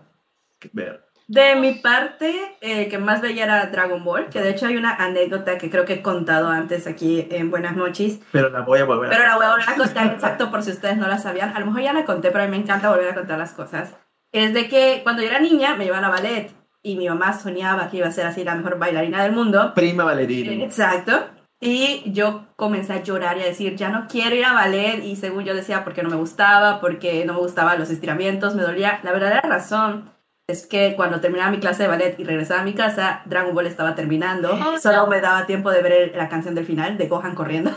Ver. De mi parte, el que más veía era Dragon Ball, que de hecho hay una anécdota que creo que he contado antes aquí en Buenas Noches. Pero la voy a volver a Pero la voy a volver a contar, exacto, por si ustedes no la sabían. A lo mejor ya la conté, pero a mí me encanta volver a contar las cosas. Es de que cuando yo era niña me llevaban a ballet y mi mamá soñaba que iba a ser así la mejor bailarina del mundo. Prima bailarina. Exacto. Y yo comencé a llorar y a decir, ya no quiero ir a ballet. Y según yo decía, porque no me gustaba, porque no me gustaban los estiramientos, me dolía. La verdadera razón es que cuando terminaba mi clase de ballet y regresaba a mi casa, Dragon Ball estaba terminando. Solo me daba tiempo de ver la canción del final de Gohan corriendo.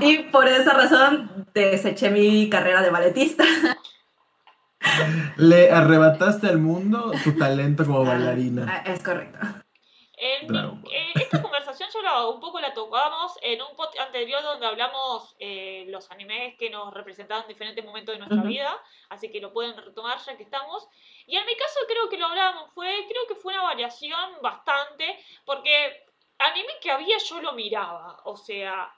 y por esa razón deseché mi carrera de balletista. Le arrebataste al mundo tu talento como bailarina. Ah, es correcto. Esta conversación ya un poco la tocamos en un podcast anterior donde hablamos eh, los animes que nos representaban en diferentes momentos de nuestra vida, así que lo pueden retomar ya que estamos. Y en mi caso creo que lo hablamos, fue, creo que fue una variación bastante, porque anime que había yo lo miraba, o sea,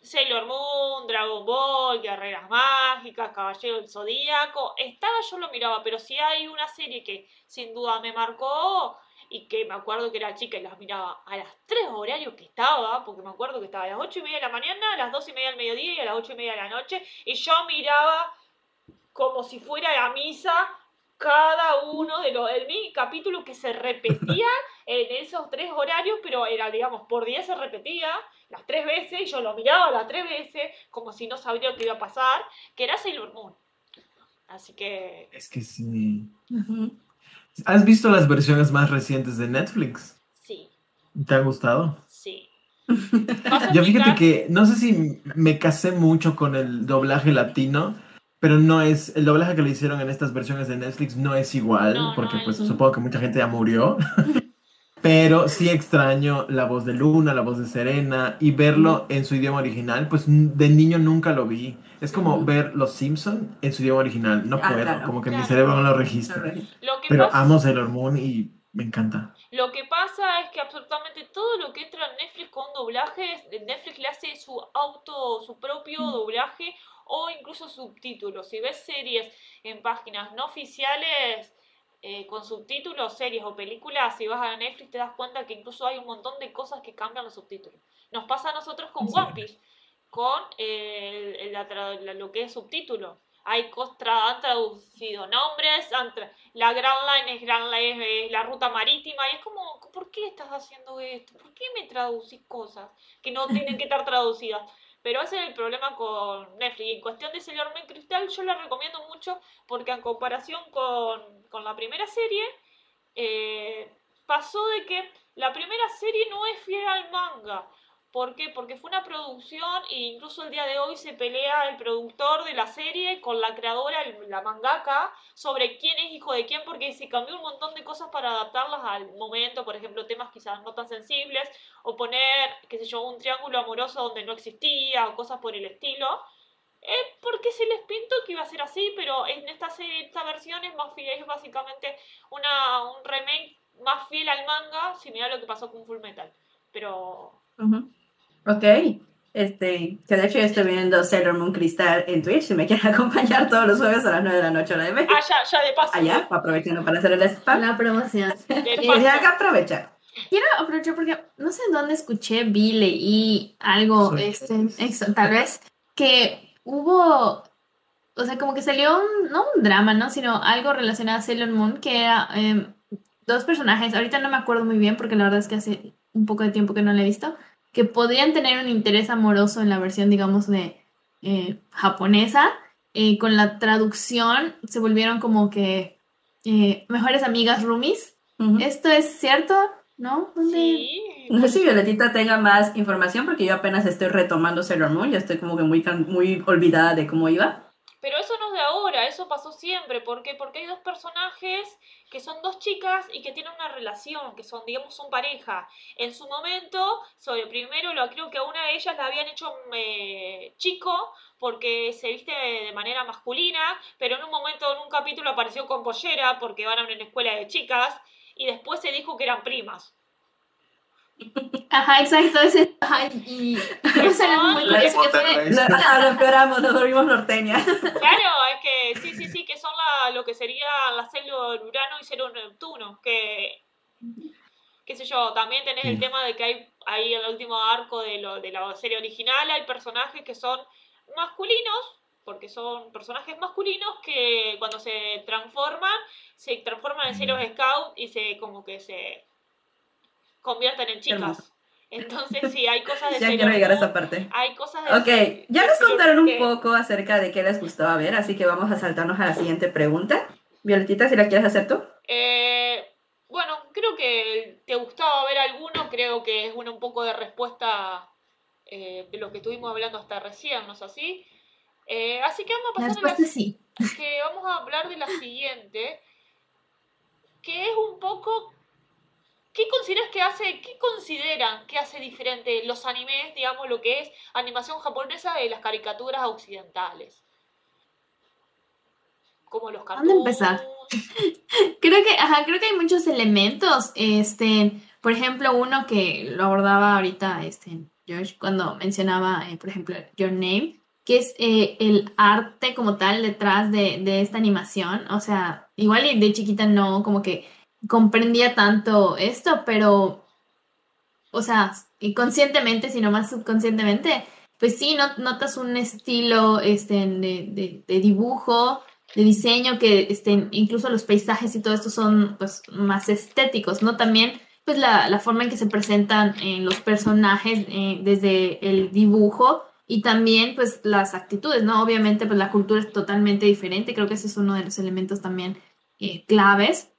Sailor Moon, Dragon Ball, Guerreras Mágicas, Caballero del Zodíaco, estaba yo lo miraba, pero si hay una serie que sin duda me marcó y que me acuerdo que era chica y las miraba a las tres horarios que estaba, porque me acuerdo que estaba a las ocho y media de la mañana, a las dos y media del mediodía y a las ocho y media de la noche, y yo miraba como si fuera la misa cada uno de los de mi capítulo que se repetía en esos tres horarios, pero era, digamos, por día se repetía las tres veces, y yo lo miraba las tres veces, como si no sabría lo que iba a pasar, que era Sailor Moon. Así que... Es que sí. ¿Has visto las versiones más recientes de Netflix? Sí. ¿Te ha gustado? Sí. Yo fíjate que no sé si me casé mucho con el doblaje latino, pero no es el doblaje que le hicieron en estas versiones de Netflix no es igual, porque pues supongo que mucha gente ya murió. pero sí extraño la voz de Luna, la voz de Serena y verlo en su idioma original, pues de niño nunca lo vi. Es como ver Los Simpson en su idioma original. No ah, puedo, como que mi cerebro no lo registra. Pero amo Sailor Moon y me encanta. Lo que pasa es que absolutamente todo lo que entra en Netflix con doblaje, Netflix le hace su auto, su propio mm. doblaje o incluso subtítulos. Si ves series en páginas no oficiales eh, con subtítulos, series o películas, si vas a Netflix te das cuenta que incluso hay un montón de cosas que cambian los subtítulos. Nos pasa a nosotros con One Piece con eh, lo que es subtítulo. Hay han traducido nombres, la Grand Line es Grand Line, la ruta marítima, y es como, ¿por qué estás haciendo esto? ¿Por qué me traducís cosas que no tienen que estar traducidas? Pero ese es el problema con Netflix. en cuestión de Sailor Moon Crystal, yo la recomiendo mucho porque en comparación con, con la primera serie, eh, pasó de que la primera serie no es fiel al manga ¿Por qué? Porque fue una producción e incluso el día de hoy se pelea el productor de la serie con la creadora, la mangaka, sobre quién es hijo de quién, porque se cambió un montón de cosas para adaptarlas al momento, por ejemplo, temas quizás no tan sensibles, o poner, qué sé yo, un triángulo amoroso donde no existía, o cosas por el estilo. Eh, porque se les pintó que iba a ser así, pero en esta, serie, esta versión es, más fiel, es básicamente una, un remake más fiel al manga, similar a lo que pasó con Full Metal. Pero Ok. Este, que de hecho yo estoy viendo Sailor Moon Cristal en Twitch. Si me quieren acompañar todos los jueves a las 9 de la noche a la M. Ah, ya, ya de paso. Allá, aprovechando para hacer el spam. La promoción. y de acá aprovechar. Quiero aprovechar porque no sé dónde escuché, vi, leí algo, este, tal vez, que hubo, o sea, como que salió un, no un drama, ¿no? Sino algo relacionado a Sailor Moon, que era em, dos personajes, ahorita no me acuerdo muy bien porque la verdad es que hace un poco de tiempo que no la he visto, que podrían tener un interés amoroso en la versión, digamos, de eh, japonesa. Eh, con la traducción se volvieron como que eh, mejores amigas roomies. ¿Esto es cierto? ¿No? Sí. No sé si Violetita tenga más información porque yo apenas estoy retomando Sailor Moon, ya estoy como que muy, muy olvidada de cómo iba. Pero eso no es de ahora, eso pasó siempre. ¿Por qué? Porque hay dos personajes que son dos chicas y que tienen una relación, que son, digamos, son pareja. En su momento, sobre primero, lo creo que a una de ellas la habían hecho eh, chico porque se viste de manera masculina, pero en un momento, en un capítulo apareció con pollera porque van a una escuela de chicas y después se dijo que eran primas. Ajá, exacto, ese, ay, y eso era muy curioso que fue... Lo empeoramos, nos volvimos norteñas. Claro, es que sí, sí, sí, que son la, lo que sería la célula Urano y cero Neptuno, que, qué sé yo, también tenés el tema de que hay ahí en el último arco de, lo, de la serie original, hay personajes que son masculinos, porque son personajes masculinos que cuando se transforman, se transforman en ceros scout y se como que se convierten en chicas. Entonces, sí, hay cosas de Ya quiero llegar a esa parte. Hay cosas de Ok, ya nos contaron un poco acerca de qué les gustaba ver, así que vamos a saltarnos a la siguiente pregunta. Violetita, si la quieres hacer tú. Eh, bueno, creo que te gustaba ver alguno, creo que es una, un poco de respuesta eh, de lo que estuvimos hablando hasta recién, ¿no es así? Eh, así que vamos a pasar a la, sí. que vamos a hablar de la siguiente, que es un poco ¿Qué consideras que hace, qué consideran que hace diferente los animes, digamos, lo que es animación japonesa de las caricaturas occidentales? Como los cartoons. ¿Dónde empezar? creo que, ajá, creo que hay muchos elementos. Este, por ejemplo, uno que lo abordaba ahorita, este, George, cuando mencionaba, eh, por ejemplo, Your Name, que es eh, el arte como tal detrás de, de esta animación. O sea, igual de chiquita no, como que comprendía tanto esto, pero, o sea, inconscientemente, sino más subconscientemente, pues sí, notas un estilo este, de, de, dibujo, de diseño, que este, incluso los paisajes y todo esto son pues, más estéticos, ¿no? También pues la, la forma en que se presentan en los personajes eh, desde el dibujo y también pues las actitudes, ¿no? Obviamente pues la cultura es totalmente diferente, creo que ese es uno de los elementos también eh, claves.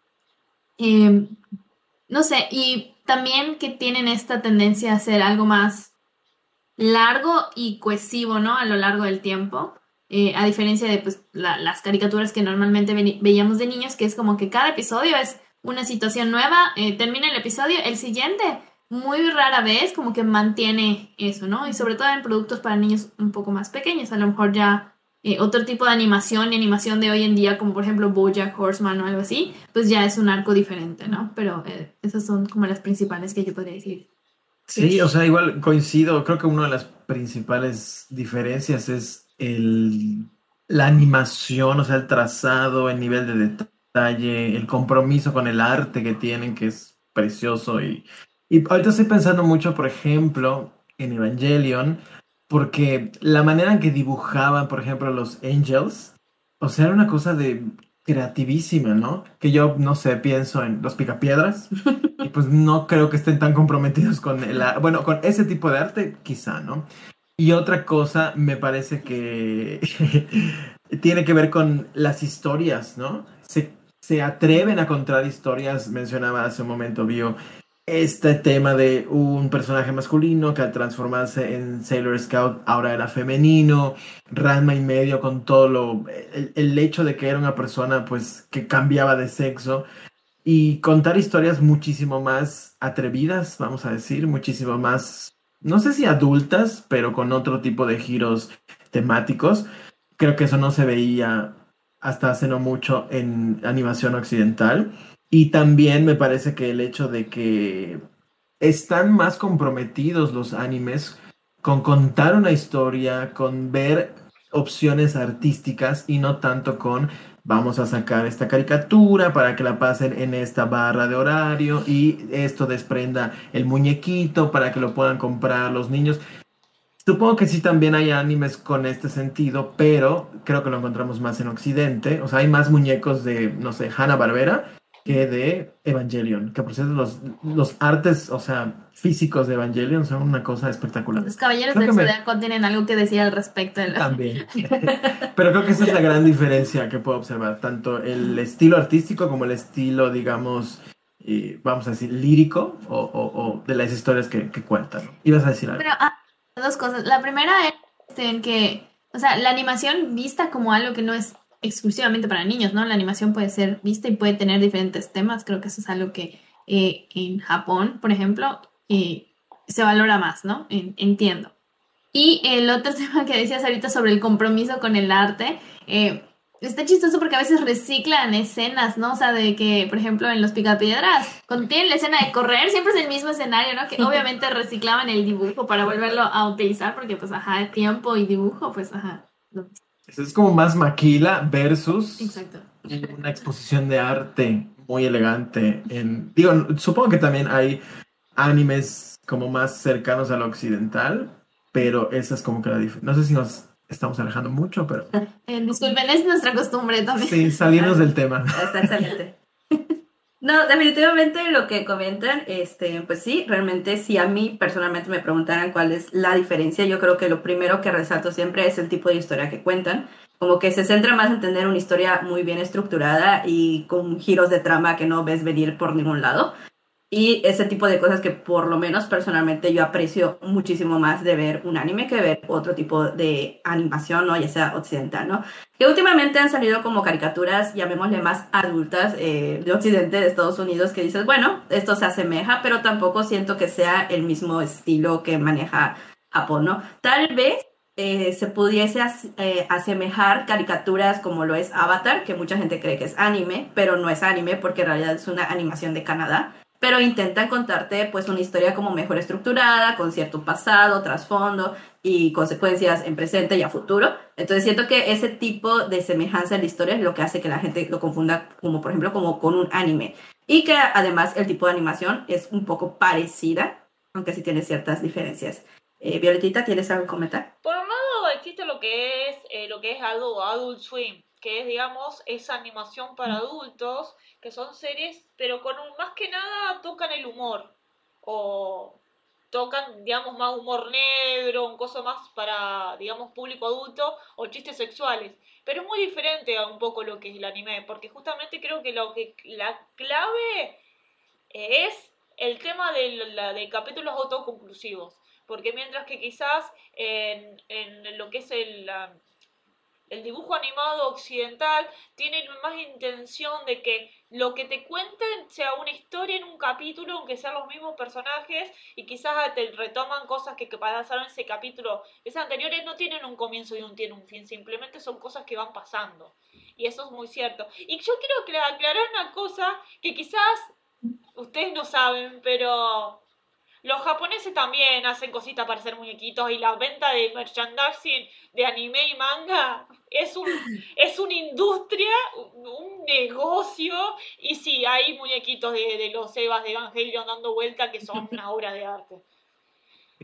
Em, no sé, y también que tienen esta tendencia a ser algo más largo y cohesivo, ¿no? A lo largo del tiempo. Eh, a diferencia de pues, las caricaturas que normalmente veíamos de niños, que es como que cada episodio es una situación nueva, eh, termina el episodio, el siguiente muy rara vez como que mantiene eso, ¿no? Y sobre todo en productos para niños un poco más pequeños, a lo mejor ya eh, otro tipo de animación y animación de hoy en día, como por ejemplo Bojack Horseman o algo así, pues ya es un arco diferente, ¿no? Pero eh, esas son como las principales que yo podría decir. Sí, o sea, igual coincido, creo que una de las principales diferencias es el, la animación, o sea, el trazado, el nivel de detalle, el compromiso con el arte que tienen, que es precioso. Y, y ahorita estoy pensando mucho, por ejemplo, en Evangelion, porque la manera en que dibujaban, por ejemplo, los Angels, o sea, era una cosa de creativísima, ¿no? Que yo, no sé, pienso en los picapiedras y pues no creo que estén tan comprometidos con el, bueno, con ese tipo de arte, quizá, ¿no? Y otra cosa me parece que tiene que ver con las historias, ¿no? Se, se atreven a contar historias, mencionaba hace un momento, Bio, este tema de un personaje masculino que al transformarse en Sailor Scout ahora era femenino, Ranma y medio con todo lo, el, hecho de que era una persona pues que cambiaba de sexo y contar historias muchísimo más atrevidas, vamos a decir, muchísimo más, no sé si adultas, pero con otro tipo de giros temáticos. Creo que eso no se veía hasta hace no mucho en animación occidental. Y también me parece que el hecho de que están más comprometidos los animes con contar una historia, con ver opciones artísticas y no tanto con vamos a sacar esta caricatura para que la pasen en esta barra de horario y esto desprenda el muñequito para que lo puedan comprar los niños. Supongo que sí también hay animes con este sentido, pero creo que lo encontramos más en Occidente. O sea, hay más muñecos de, no sé, Hanna Barbera que de Evangelion. Que por cierto, los, los artes, o sea, físicos de Evangelion son una cosa espectacular. Los caballeros del Zodiaco tienen algo que decir al respecto. De También. pero creo que esa es la gran diferencia que puedo observar. Tanto el estilo artístico como el estilo, digamos, vamos a decir, lírico o, o, de las historias que, que cuentan. Ibas a decir algo. Pero, ah, dos cosas. La primera es en que, o sea, la animación vista como algo que no es exclusivamente para niños, ¿no? La animación puede ser vista y puede tener diferentes temas. Creo que eso es algo que eh, en Japón, por ejemplo, eh, se valora más, ¿no? entiendo. Y el otro tema que decías ahorita sobre el compromiso con el arte, eh, está chistoso porque a veces reciclan escenas, ¿no? O sea, de que, por ejemplo, en los picapiedras, cuando tienen la escena de correr, siempre es el mismo escenario, ¿no? Que obviamente reciclaban el dibujo para volverlo a utilizar, porque, pues, ajá, tiempo y dibujo, pues, ajá. Es como más maquila versus una exposición de arte muy elegante. En, digo, supongo que también hay animes como más cercanos al occidental, pero esa es como que la diferencia. No sé si nos estamos alejando mucho, pero... Eh, disculpen, es nuestra costumbre también. Sí, salirnos del tema. Está excelente. No, definitivamente lo que comentan, este, pues sí, realmente si a mí personalmente me preguntaran cuál es la diferencia, yo creo que lo primero que resalto siempre es el tipo de historia que cuentan, como que se centra más en tener una historia muy bien estructurada y con giros de trama que no ves venir por ningún lado. Y ese tipo de cosas que por lo menos personalmente yo aprecio muchísimo más de ver un anime que ver otro tipo de animación, ¿no? Ya sea occidental, ¿no? Que últimamente han salido como caricaturas, llamémosle más adultas, eh, de Occidente, de Estados Unidos, que dices, bueno, esto se asemeja, pero tampoco siento que sea el mismo estilo que maneja Japón, ¿no? Tal vez eh, se pudiese eh, asemejar caricaturas como lo es Avatar, que mucha gente cree que es anime, pero no es anime porque en realidad es una animación de Canadá pero intentan contarte pues una historia como mejor estructurada, con cierto pasado, trasfondo y consecuencias en presente y a futuro. Entonces siento que ese tipo de semejanza en la historia es lo que hace que la gente lo confunda como por ejemplo como con un anime. Y que además el tipo de animación es un poco parecida, aunque sí tiene ciertas diferencias. Eh, Violetita, ¿tienes algo que comentar? Por un lado existe lo que es, eh, lo que es algo Adult Swim, que es digamos esa animación para adultos que son series, pero con un, más que nada tocan el humor, o tocan, digamos, más humor negro, un cosa más para, digamos, público adulto, o chistes sexuales. Pero es muy diferente a un poco lo que es el anime, porque justamente creo que, lo que la clave es el tema de, la, de capítulos autoconclusivos. Porque mientras que quizás en, en lo que es el, el dibujo animado occidental tiene más intención de que lo que te cuenten sea una historia en un capítulo, aunque sean los mismos personajes, y quizás te retoman cosas que, que pasaron en ese capítulo. Esas anteriores no tienen un comienzo y un tiene un fin, simplemente son cosas que van pasando. Y eso es muy cierto. Y yo quiero aclarar una cosa que quizás ustedes no saben, pero los japoneses también hacen cositas para hacer muñequitos y la venta de merchandising de anime y manga es, un, es una industria, un negocio. Y sí, hay muñequitos de, los Evas de Evangelion dando vuelta que son una obra de arte.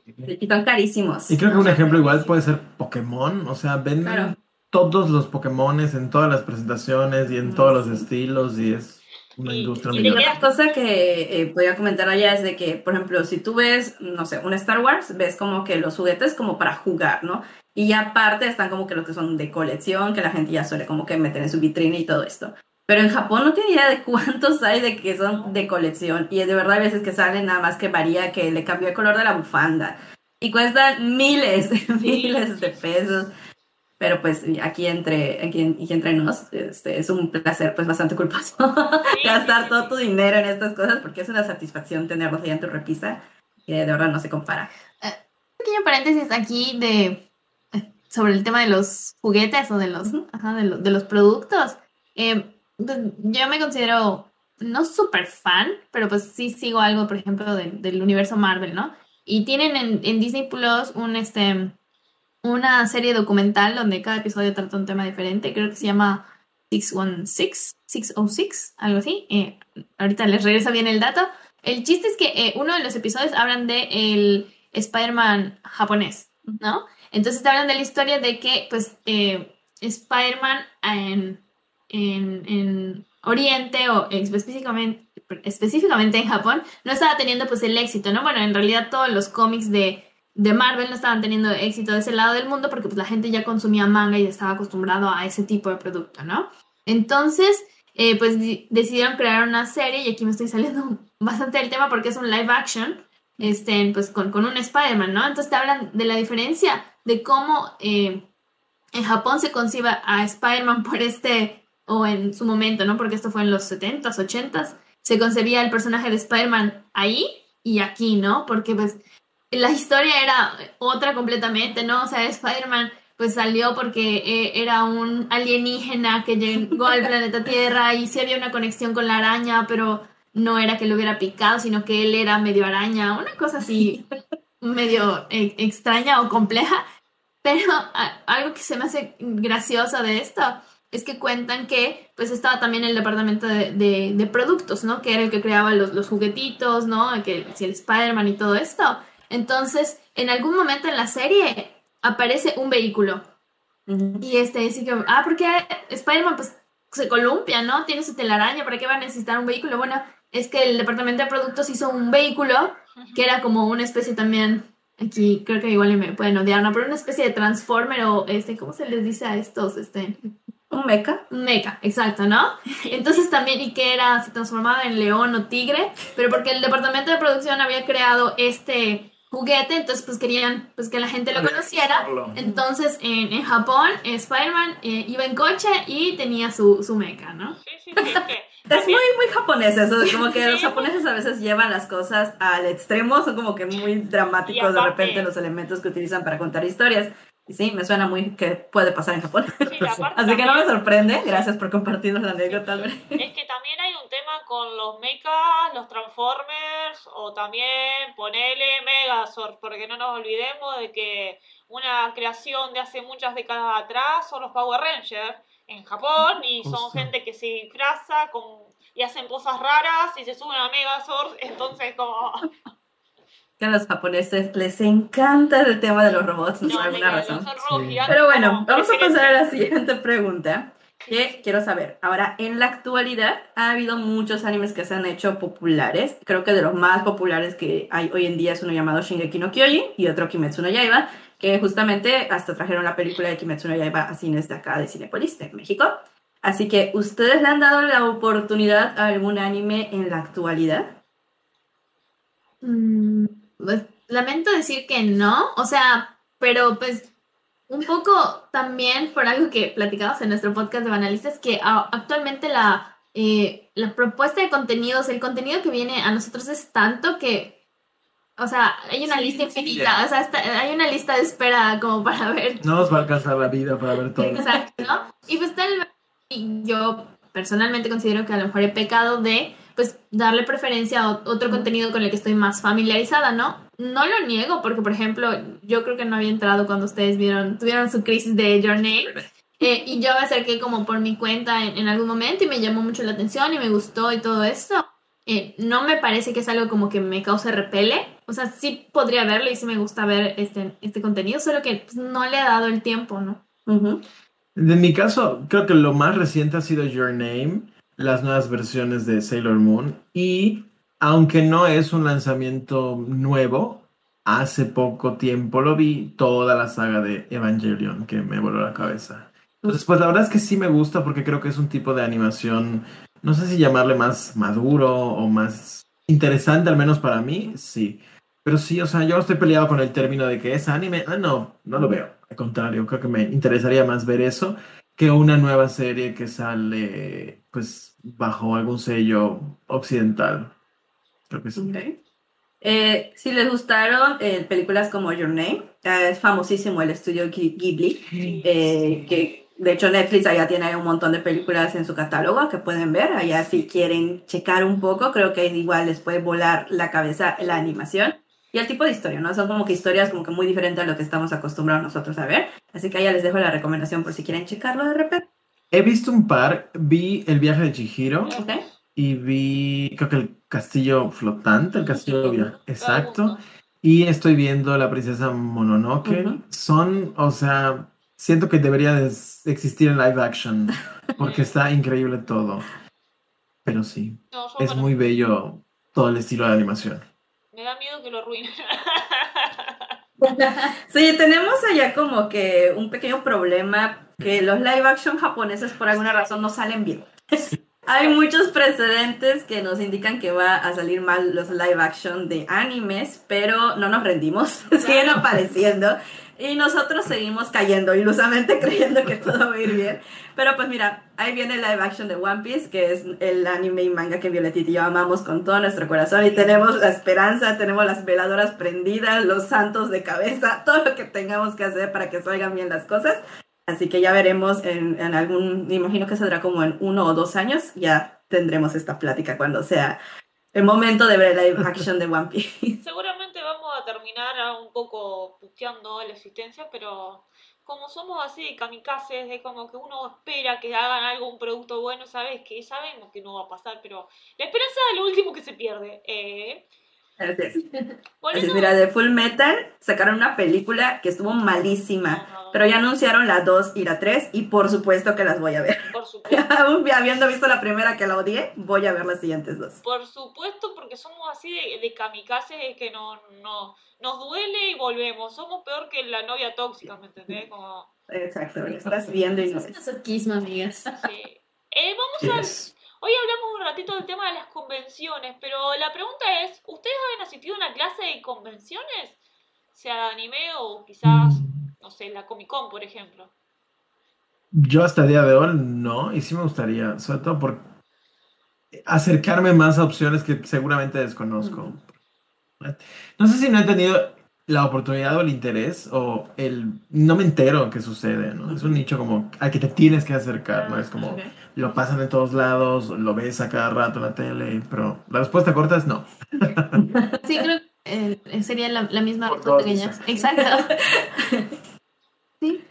Y son carísimos. Y creo que un ejemplo igual puede ser Pokémon. O sea, venden todos los Pokémones en todas las presentaciones y en todos los estilos y es una industria y, y otra cosa que eh, podía comentar allá es de que, por ejemplo, si tú ves, no sé, un Star Wars, ves como que los juguetes como para jugar, ¿no? Y aparte están como que los que son de colección, que la gente ya suele como que meter en su vitrina y todo esto. Pero en Japón no tenía idea de cuántos hay de que son de colección. Y de verdad hay veces que salen nada más que varía, que le cambió el color de la bufanda. Y cuestan miles, miles de pesos. Pero pues aquí entre, aquí, entre nos, este, es un placer pues bastante culposo gastar todo tu dinero en estas cosas porque es una satisfacción tenerlos ahí en tu repisa que de verdad no se compara. Uh, pequeño paréntesis aquí de sobre el tema de los juguetes o de los, ajá, de, de, los productos. Eh, pues, yo me considero no súper fan, pero pues sí sigo algo, por ejemplo, del universo Marvel, ¿no? Y tienen en, en, Disney Plus un, este, una serie documental donde cada episodio trata un tema diferente. Creo que se llama 616, 606, algo así. Eh, ahorita les regresa bien el dato. El chiste es que eh, uno de los episodios hablan de el Spider-Man japonés, ¿no? Entonces te hablan de la historia de que, pues, eh, Spider-Man en en, Oriente o específicamente, específicamente en Japón, no estaba teniendo pues el éxito, ¿no? Bueno, en realidad todos los cómics de, de Marvel no estaban teniendo éxito de ese lado del mundo porque pues la gente ya consumía manga y estaba acostumbrado a ese tipo de producto, ¿no? Entonces, eh, pues decidieron crear una serie y aquí me estoy saliendo bastante del tema porque es un live action, este, pues con, con un Spider-Man, ¿no? Entonces te hablan de la diferencia de cómo eh, en Japón se conciba a Spider-Man por este o en su momento, ¿no? Porque esto fue en los 70s, 80s, se concebía el personaje de Spider-Man ahí y aquí, ¿no? Porque pues la historia era otra completamente, ¿no? O sea, Spider-Man pues salió porque eh, era un alienígena que llegó al planeta Tierra y sí había una conexión con la araña, pero no era que lo hubiera picado, sino que él era medio araña, una cosa así medio eh, extraña o compleja. Pero algo que se me hace gracioso de esto es que cuentan que pues estaba también el departamento de, productos, ¿no? Que era el que creaba los, juguetitos, ¿no? Que si el Spider-Man y todo esto. Entonces, en algún momento en la serie aparece un vehículo. Y este dice que, ah, porque Spider-Man pues se columpia, ¿no? Tiene su telaraña, ¿para qué va a necesitar un vehículo? Bueno, es que el departamento de productos hizo un vehículo que era como una especie también, aquí creo que igual me pueden odiar, ¿no? Pero una especie de transformer o este, ¿cómo se les dice a estos? Este, un meca. Un meca, exacto, ¿no? Entonces también, y que era, se transformaba en león o tigre, pero porque el departamento de producción había creado este juguete, entonces pues querían pues que la gente lo conociera. Entonces en, en Japón Spider-Man eh, iba en coche y tenía su, su meca, ¿no? Sí, sí, sí. Es muy, muy japonés eso, como que los japoneses a veces llevan las cosas al extremo, son como que muy dramáticos de repente los elementos que utilizan para contar historias. Y sí, me suena muy que puede pasar en Japón. Así que no me sorprende. Gracias por compartirnos la anécdota, Es que también hay un tema con los mechas, los Transformers o también ponele Megazord, porque no nos olvidemos de que una creación de hace muchas décadas atrás son los Power Rangers en Japón y son gente que se disfraza con, y hacen cosas raras y se suben a Megazord, entonces como a los japoneses les encanta el tema de los robots, no, por alguna razón. Pero bueno, vamos a pasar a la siguiente pregunta. Que quiero saber, ahora en la actualidad ha habido muchos animes que se han hecho populares. Creo que de los más populares que hay hoy en día es uno llamado Shingeki no Kyojin y otro Kimetsu no Yaiba, que justamente hasta trajeron la película de Kimetsu no Yaiba a cines de acá de Cinepolis, de México. Así que, ¿ustedes le han dado la oportunidad a algún anime en la actualidad? Mm, pues, lamento decir que no, o sea, pero pues un poco también por algo que platicamos en nuestro podcast de banalistas, que actualmente la, eh, la propuesta de contenidos, el contenido que viene a nosotros es tanto que, o sea, hay una lista infinita, o sea, hay una lista de espera como para ver. No nos va a alcanzar la vida para ver todo. Exacto, ¿no? Y pues tal vez yo personalmente considero que a lo mejor he pecado de pues darle preferencia a otro contenido con el que estoy más familiarizada, ¿no? No lo niego porque, por ejemplo, yo creo que no había entrado cuando ustedes vieron, tuvieron su crisis de Your Name. Eh, y yo me acerqué como por mi cuenta en, algún momento y me llamó mucho la atención y me gustó y todo esto. Eh, no me parece que es algo como que me cause repele. O sea, sí podría verlo y sí me gusta ver este, este contenido, solo que pues, no le ha dado el tiempo, ¿no? En mi caso, creo que lo más reciente ha sido Your Name las nuevas versiones de Sailor Moon y aunque no es un lanzamiento nuevo, hace poco tiempo lo vi toda la saga de Evangelion que me voló la cabeza. Entonces, pues la verdad es que sí me gusta porque creo que es un tipo de animación, no sé si llamarle más maduro o más interesante, al menos para mí, sí. Pero sí, o sea, yo estoy peleado con el término de que es anime. Ah, no, no lo veo. Al contrario, creo que me interesaría más ver eso que una nueva serie que sale, pues, bajo algún sello occidental. Creo que sí. Eh, si les gustaron eh, películas como Your Name, eh, es famosísimo el estudio Ghibli, que de hecho Netflix allá tiene un montón de películas en su catálogo que pueden ver, allá si quieren checar un poco, creo que igual les puede volar la cabeza la animación y el tipo de historia, ¿no? Son como que historias como que muy diferentes a lo que estamos acostumbrados nosotros a ver, así que allá les dejo la recomendación por si quieren checarlo de repente. He visto un par, vi El viaje de Chihiro y vi, creo que el castillo flotante, el castillo exacto. Y estoy viendo La princesa Mononoke. Son, o sea, siento que debería de existir en live action porque está increíble todo. Pero sí, es muy bello todo el estilo de animación. Me da miedo que lo arruinen. sí, tenemos allá como que un pequeño problema que los live action japoneses por alguna razón no salen bien. Hay muchos precedentes que nos indican que va a salir mal los live action de animes, pero no nos rendimos, siguen apareciendo y nosotros seguimos cayendo ilusamente creyendo que todo va a ir bien. Pero pues mira, ahí viene el live action de One Piece, que es el anime y manga que Violetita y yo amamos con todo nuestro corazón y tenemos la esperanza, tenemos las veladoras prendidas, los santos de cabeza, todo lo que tengamos que hacer para que salgan bien las cosas. Así que ya veremos en, en algún, me imagino que saldrá como en uno o dos años, ya tendremos esta plática cuando sea el momento de ver el live action de One Piece. Seguramente vamos a terminar un poco puteando la existencia, pero como somos así kamikazes, de como que uno espera que hagan algo, un producto bueno, sabes que sabemos que no va a pasar, pero la esperanza es lo último que se pierde. Eh, Así mira, de Full Metal sacaron una película que estuvo malísima, pero ya anunciaron la 2 y la 3 y por supuesto que las voy a ver. Por supuesto. Habiendo visto la primera que la odié, voy a ver las siguientes dos. Por supuesto, porque somos así de, de kamikazes que no, no, nos duele y volvemos. Somos peor que la novia tóxica, ¿me entendés? Como... Exacto, estás viendo y no. Es amigas. Sí. Eh, vamos a Hoy hablamos un ratito del tema de las convenciones, pero la pregunta es, ¿ustedes han asistido a una clase de convenciones? Sea de anime o quizás, no sé, la Comic Con, por ejemplo. Yo hasta el día de hoy no, y sí me gustaría, sobre todo por acercarme más a opciones que seguramente desconozco. No sé si no he tenido la oportunidad o el interés o el no me entero qué sucede, ¿no? Es un nicho como al que te tienes que acercar, ¿no? Es como lo pasan en todos lados, lo ves a cada rato en la tele, pero la respuesta corta es no. Sí, creo que eh, sería la, misma pequeña. Exacto. Sí.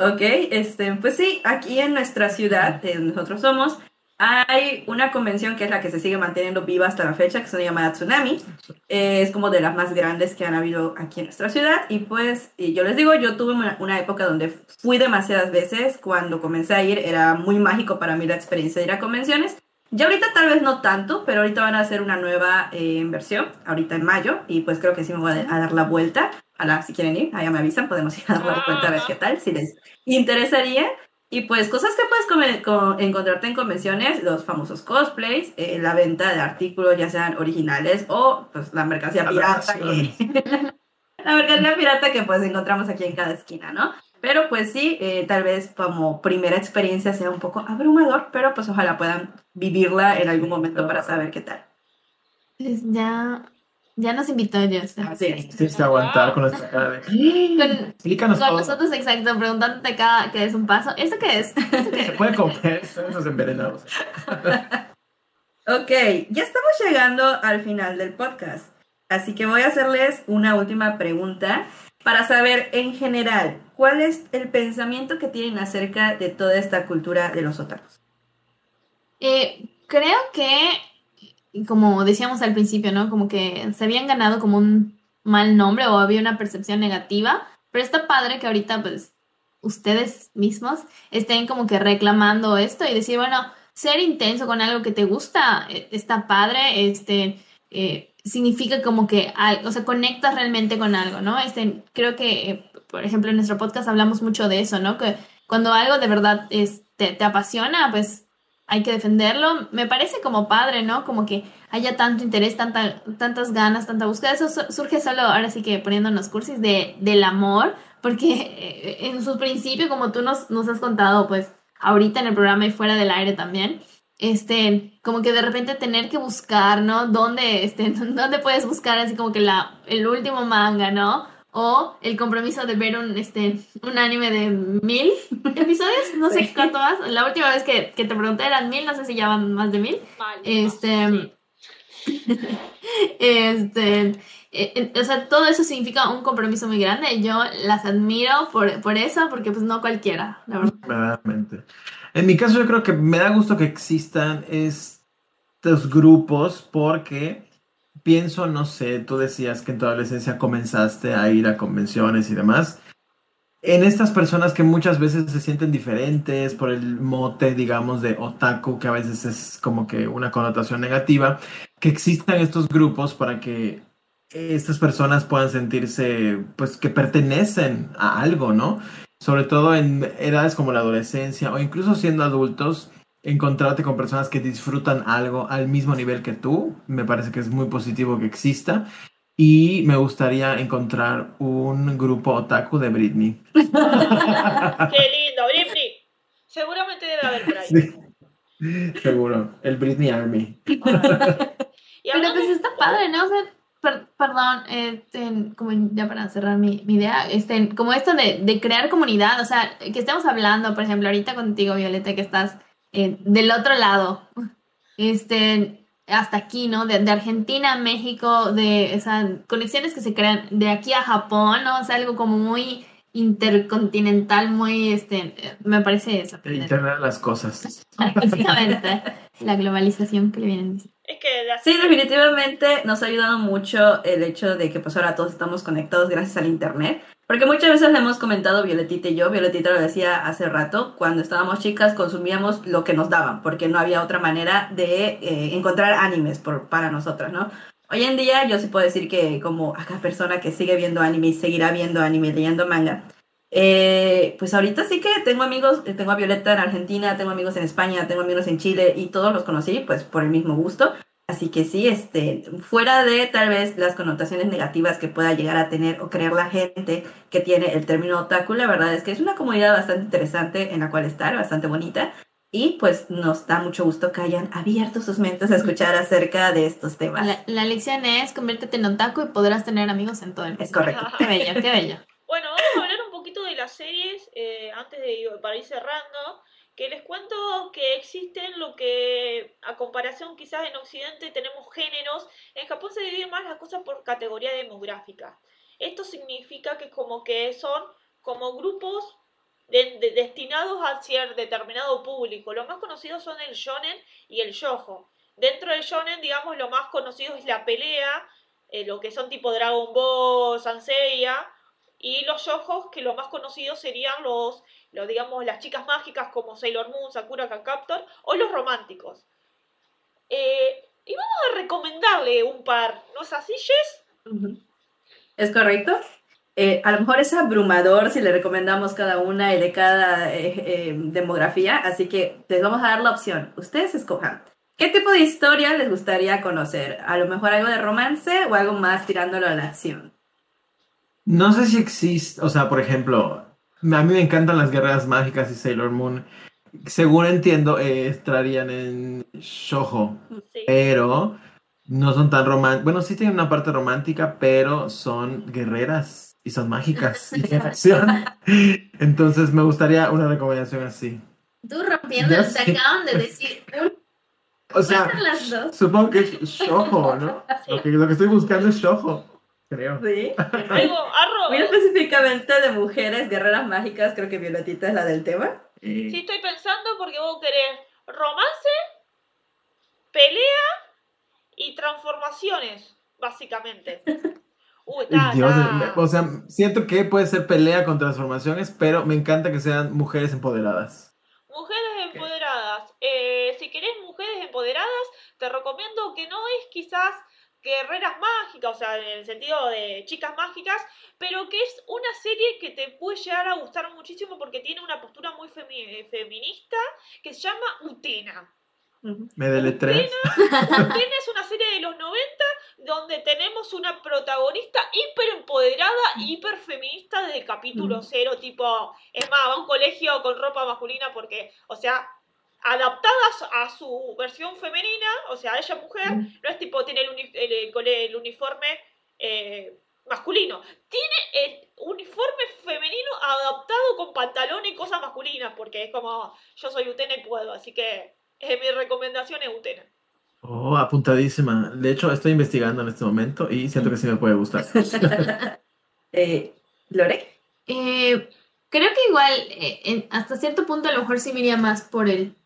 Ok, este, pues sí, aquí en nuestra ciudad, nosotros somos, hay una convención que es la que se sigue manteniendo viva hasta la fecha, que se llama Tsunami. es como de las más grandes que han habido aquí en nuestra ciudad. Y pues, y yo les digo, yo tuve una, época donde fui demasiadas veces. Cuando comencé a ir, era muy mágico para mí la experiencia de ir a convenciones. Ya ahorita tal vez no tanto, pero ahorita van a hacer una nueva eh, inversión, ahorita en mayo. Y pues creo que sí me voy a, dar la vuelta. A la, si quieren ir, allá me avisan, podemos ir a dar la vuelta a ver qué tal, si les interesaría. Y pues cosas que puedes encontrarte en convenciones, los famosos cosplays, eh, la venta de artículos ya sean originales o pues la mercancía pirata que... la mercancía pirata que pues encontramos aquí en cada esquina, ¿no? Pero pues sí, eh, tal vez como primera experiencia sea un poco abrumador, pero pues ojalá puedan vivirla en algún momento para saber qué tal. Pues ya ya nos invitó Dios. Así es. Tienes que aguantar con nuestra cara de... Con, Explícanos con nosotros, exacto, preguntándote cada que es un paso. ¿Esto qué es? Se puede comer, esos envenenados. ok, ya estamos llegando al final del podcast. Así que voy a hacerles una última pregunta para saber en general cuál es el pensamiento que tienen acerca de toda esta cultura de los otakus. Eh, creo que como decíamos al principio, ¿no? Como que se habían ganado como un mal nombre o había una percepción negativa, pero está padre que ahorita pues ustedes mismos estén como que reclamando esto y decir, bueno, ser intenso con algo que te gusta eh, está padre, este, eh, significa como que, o sea, conectas realmente con algo, ¿no? Este, creo que, eh, por ejemplo, en nuestro podcast hablamos mucho de eso, ¿no? Que cuando algo de verdad es, te, te apasiona, pues hay que defenderlo. Me parece como padre, ¿no? Como que haya tanto interés, tanta, tantas ganas, tanta búsqueda. Eso surge solo, ahora sí que poniéndonos cursis de, del amor, porque eh, en su principio, como tú nos, nos has contado, pues ahorita en el programa y fuera del aire también, este, como que de repente tener que buscar, ¿no? ¿Dónde, este, dónde puedes buscar así como que la, el último manga, ¿no? O el compromiso de ver un, este, un anime de mil episodios, no sé cuánto más. La última vez que, que, te pregunté eran mil, no sé si ya van más de mil. este, este, eh, eh, o sea, todo eso significa un compromiso muy grande. Yo las admiro por, por eso, porque pues no cualquiera, la verdad. En mi caso yo creo que me da gusto que existan estos grupos porque pienso, no sé, tú decías que en tu adolescencia comenzaste a ir a convenciones y demás. En estas personas que muchas veces se sienten diferentes por el mote, digamos, de otaku, que a veces es como que una connotación negativa, que existan estos grupos para que estas personas puedan sentirse, pues, que pertenecen a algo, ¿no? Sobre todo en edades como la adolescencia o incluso siendo adultos, encontrarte con personas que disfrutan algo al mismo nivel que tú, me parece que es muy positivo que exista. Y me gustaría encontrar un grupo otaku de Britney. Qué lindo, Britney. Seguramente debe haber por ahí. seguro, el Britney Army. Pero pues está padre, ¿no? O sea, perdón, este, como ya para cerrar mi, idea, este, como esto de, de, crear comunidad, o sea, que estemos hablando, por ejemplo, ahorita contigo, Violeta, que estás eh, del otro lado, este, hasta aquí, ¿no? De, Argentina a México, de esas conexiones que se crean de aquí a Japón, ¿no? O sea, algo como muy intercontinental, muy, este, me parece eso. El Internet de las cosas. Básicamente, la globalización que le vienen diciendo. Es que Sí, definitivamente nos ha ayudado mucho el hecho de que pues ahora todos estamos conectados gracias al Internet. Porque muchas veces le hemos comentado Violetita y yo, Violetita lo decía hace rato, cuando estábamos chicas consumíamos lo que nos daban, porque no había otra manera de eh, encontrar animes por, para nosotras, ¿no? Hoy en día yo sí puedo decir que como acá persona que sigue viendo anime y seguirá viendo anime leyendo manga, eh, pues ahorita sí que tengo amigos, eh, tengo a Violeta en Argentina, tengo amigos en España, tengo amigos en Chile y todos los conocí pues por el mismo gusto. Así que sí, este, fuera de tal vez las connotaciones negativas que pueda llegar a tener o creer la gente que tiene el término otaku, la verdad es que es una comunidad bastante interesante en la cual estar, bastante bonita. Y pues nos da mucho gusto que hayan abierto sus mentes a escuchar acerca de estos temas. La, lección es conviértete en otaku y podrás tener amigos en todo el mundo. Es correcto. qué bello, qué bello. Bueno, vamos a hablar un poquito de las series eh, antes de para ir cerrando que les cuento que existen lo que a comparación quizás en Occidente tenemos géneros, en Japón se dividen más las cosas por categoría demográfica. Esto significa que como que son como grupos destinados a cierto determinado público. Los más conocidos son el shonen y el shojo. Dentro del shonen, digamos, lo más conocido es la pelea, eh, lo que son tipo Dragon Ball, Sanseiya, y los shojos, que lo más conocidos serían los lo digamos las chicas mágicas como Sailor Moon, Sakura Captor o los románticos. Eh, y vamos a recomendarle un par, ¿no es así, Jess? Es correcto. Eh, a lo mejor es abrumador si le recomendamos cada una y de cada eh, demografía, así que les vamos a dar la opción. Ustedes escojan. ¿Qué tipo de historia les gustaría conocer? A lo mejor algo de romance o algo más tirándolo a la acción. No sé si existe, o sea, por ejemplo, a mí me encantan las guerreras mágicas y Sailor Moon. Según entiendo, eh, estarían en Shoujo. Pero no son tan románticas. Bueno, sí tienen una parte romántica, pero son guerreras y son mágicas y tienen acción. Entonces me gustaría una recomendación así. Tú rompiendo, te acaban de decir. O sea, supongo que es Shoujo, ¿no? Lo, que, lo que estoy buscando es Shoujo creo. Sí. Muy específicamente de mujeres guerreras mágicas, creo que Violetita es la del tema. Sí, estoy pensando porque vos querés romance, pelea y transformaciones, básicamente. Uy, o sea, siento que puede ser pelea con transformaciones, pero me encanta que sean mujeres empoderadas. Mujeres empoderadas. Eh, si querés mujeres empoderadas, te recomiendo que no es quizás guerreras mágicas, o sea, en el sentido de chicas mágicas, pero que es una serie que te puede llegar a gustar muchísimo porque tiene una postura muy feminista que se llama Utena. Me deletré. Utena es una serie de los 90 donde tenemos una protagonista hiper empoderada, hiper feminista desde capítulo cero, tipo, es más, va a un colegio con ropa masculina porque, o sea, adaptadas a su versión femenina, o sea, ella mujer, no es tipo, tiene el, uniforme eh, masculino, tiene el uniforme femenino adaptado con pantalón y cosas masculinas, porque es como, yo soy Utena y puedo, así que eh, mi recomendación es Utena. Oh, apuntadísima. De hecho, estoy investigando en este momento y siento que sí me puede gustar. eh, ¿Lore? Eh, creo que igual, hasta cierto punto, a lo mejor sí me iría más por el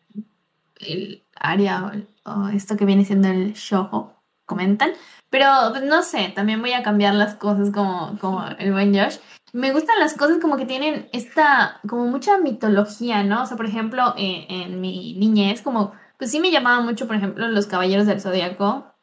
el área o, esto que viene siendo el show, comentan. Pero pues, no sé, también voy a cambiar las cosas como, como el buen Josh. Me gustan las cosas como que tienen esta, como mucha mitología, ¿no? O sea, por ejemplo, eh, en mi niñez, como, pues sí me llamaba mucho, por ejemplo, los Caballeros del Zodíaco,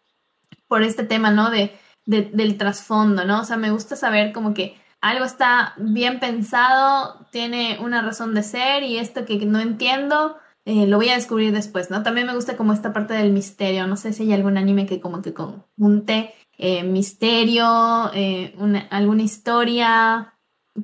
por este tema, ¿no? De, de, del trasfondo, ¿no? O sea, me gusta saber como que algo está bien pensado, tiene una razón de ser y esto que no entiendo, eh, lo voy a descubrir después, ¿no? También me gusta como esta parte del misterio, no sé si hay algún anime que como que conjunte eh, misterio, eh, alguna historia.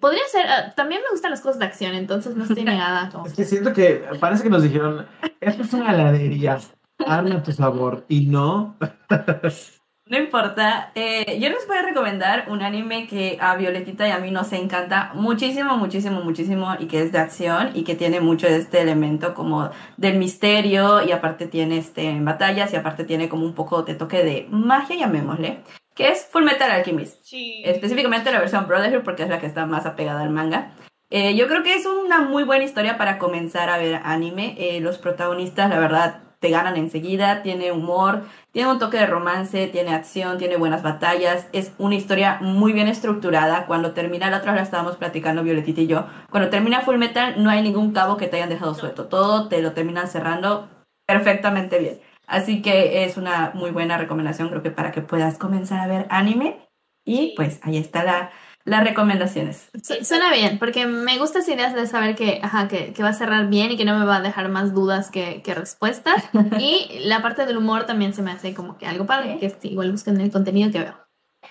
Podría ser, ah, también me gustan las cosas de acción, entonces no estoy negada. Es que siento que parece que nos dijeron, esto es una heladería, arma tu sabor, y no. No importa. Eh, yo les voy a recomendar un anime que a Violetita y a mí nos encanta muchísimo, muchísimo, muchísimo y que es de acción y que tiene mucho de este elemento como del misterio y aparte tiene este batallas y aparte tiene como un poco de toque de magia, llamémosle, que es Full Metal Alchemist. Sí. Específicamente la versión Brotherhood porque es la que está más apegada al manga. Eh, yo creo que es una muy buena historia para comenzar a ver anime. Eh, los protagonistas, la verdad, te ganan enseguida, tiene humor, tiene un toque de romance, tiene acción, tiene buenas batallas, es una historia muy bien estructurada. Cuando termina, la otra vez la estábamos platicando Violetita y yo, cuando termina Full Metal no hay ningún cabo que te hayan dejado suelto, todo te lo terminan cerrando perfectamente bien. Así que es una muy buena recomendación, creo que para que puedas comenzar a ver anime. Y pues ahí está la, las recomendaciones. suena bien, porque me gusta esa idea de saber que, ajá, que, que, va a cerrar bien y que no me va a dejar más dudas que, que respuestas. y la parte del humor también se me hace como que algo padre, que igual busquen el contenido que veo.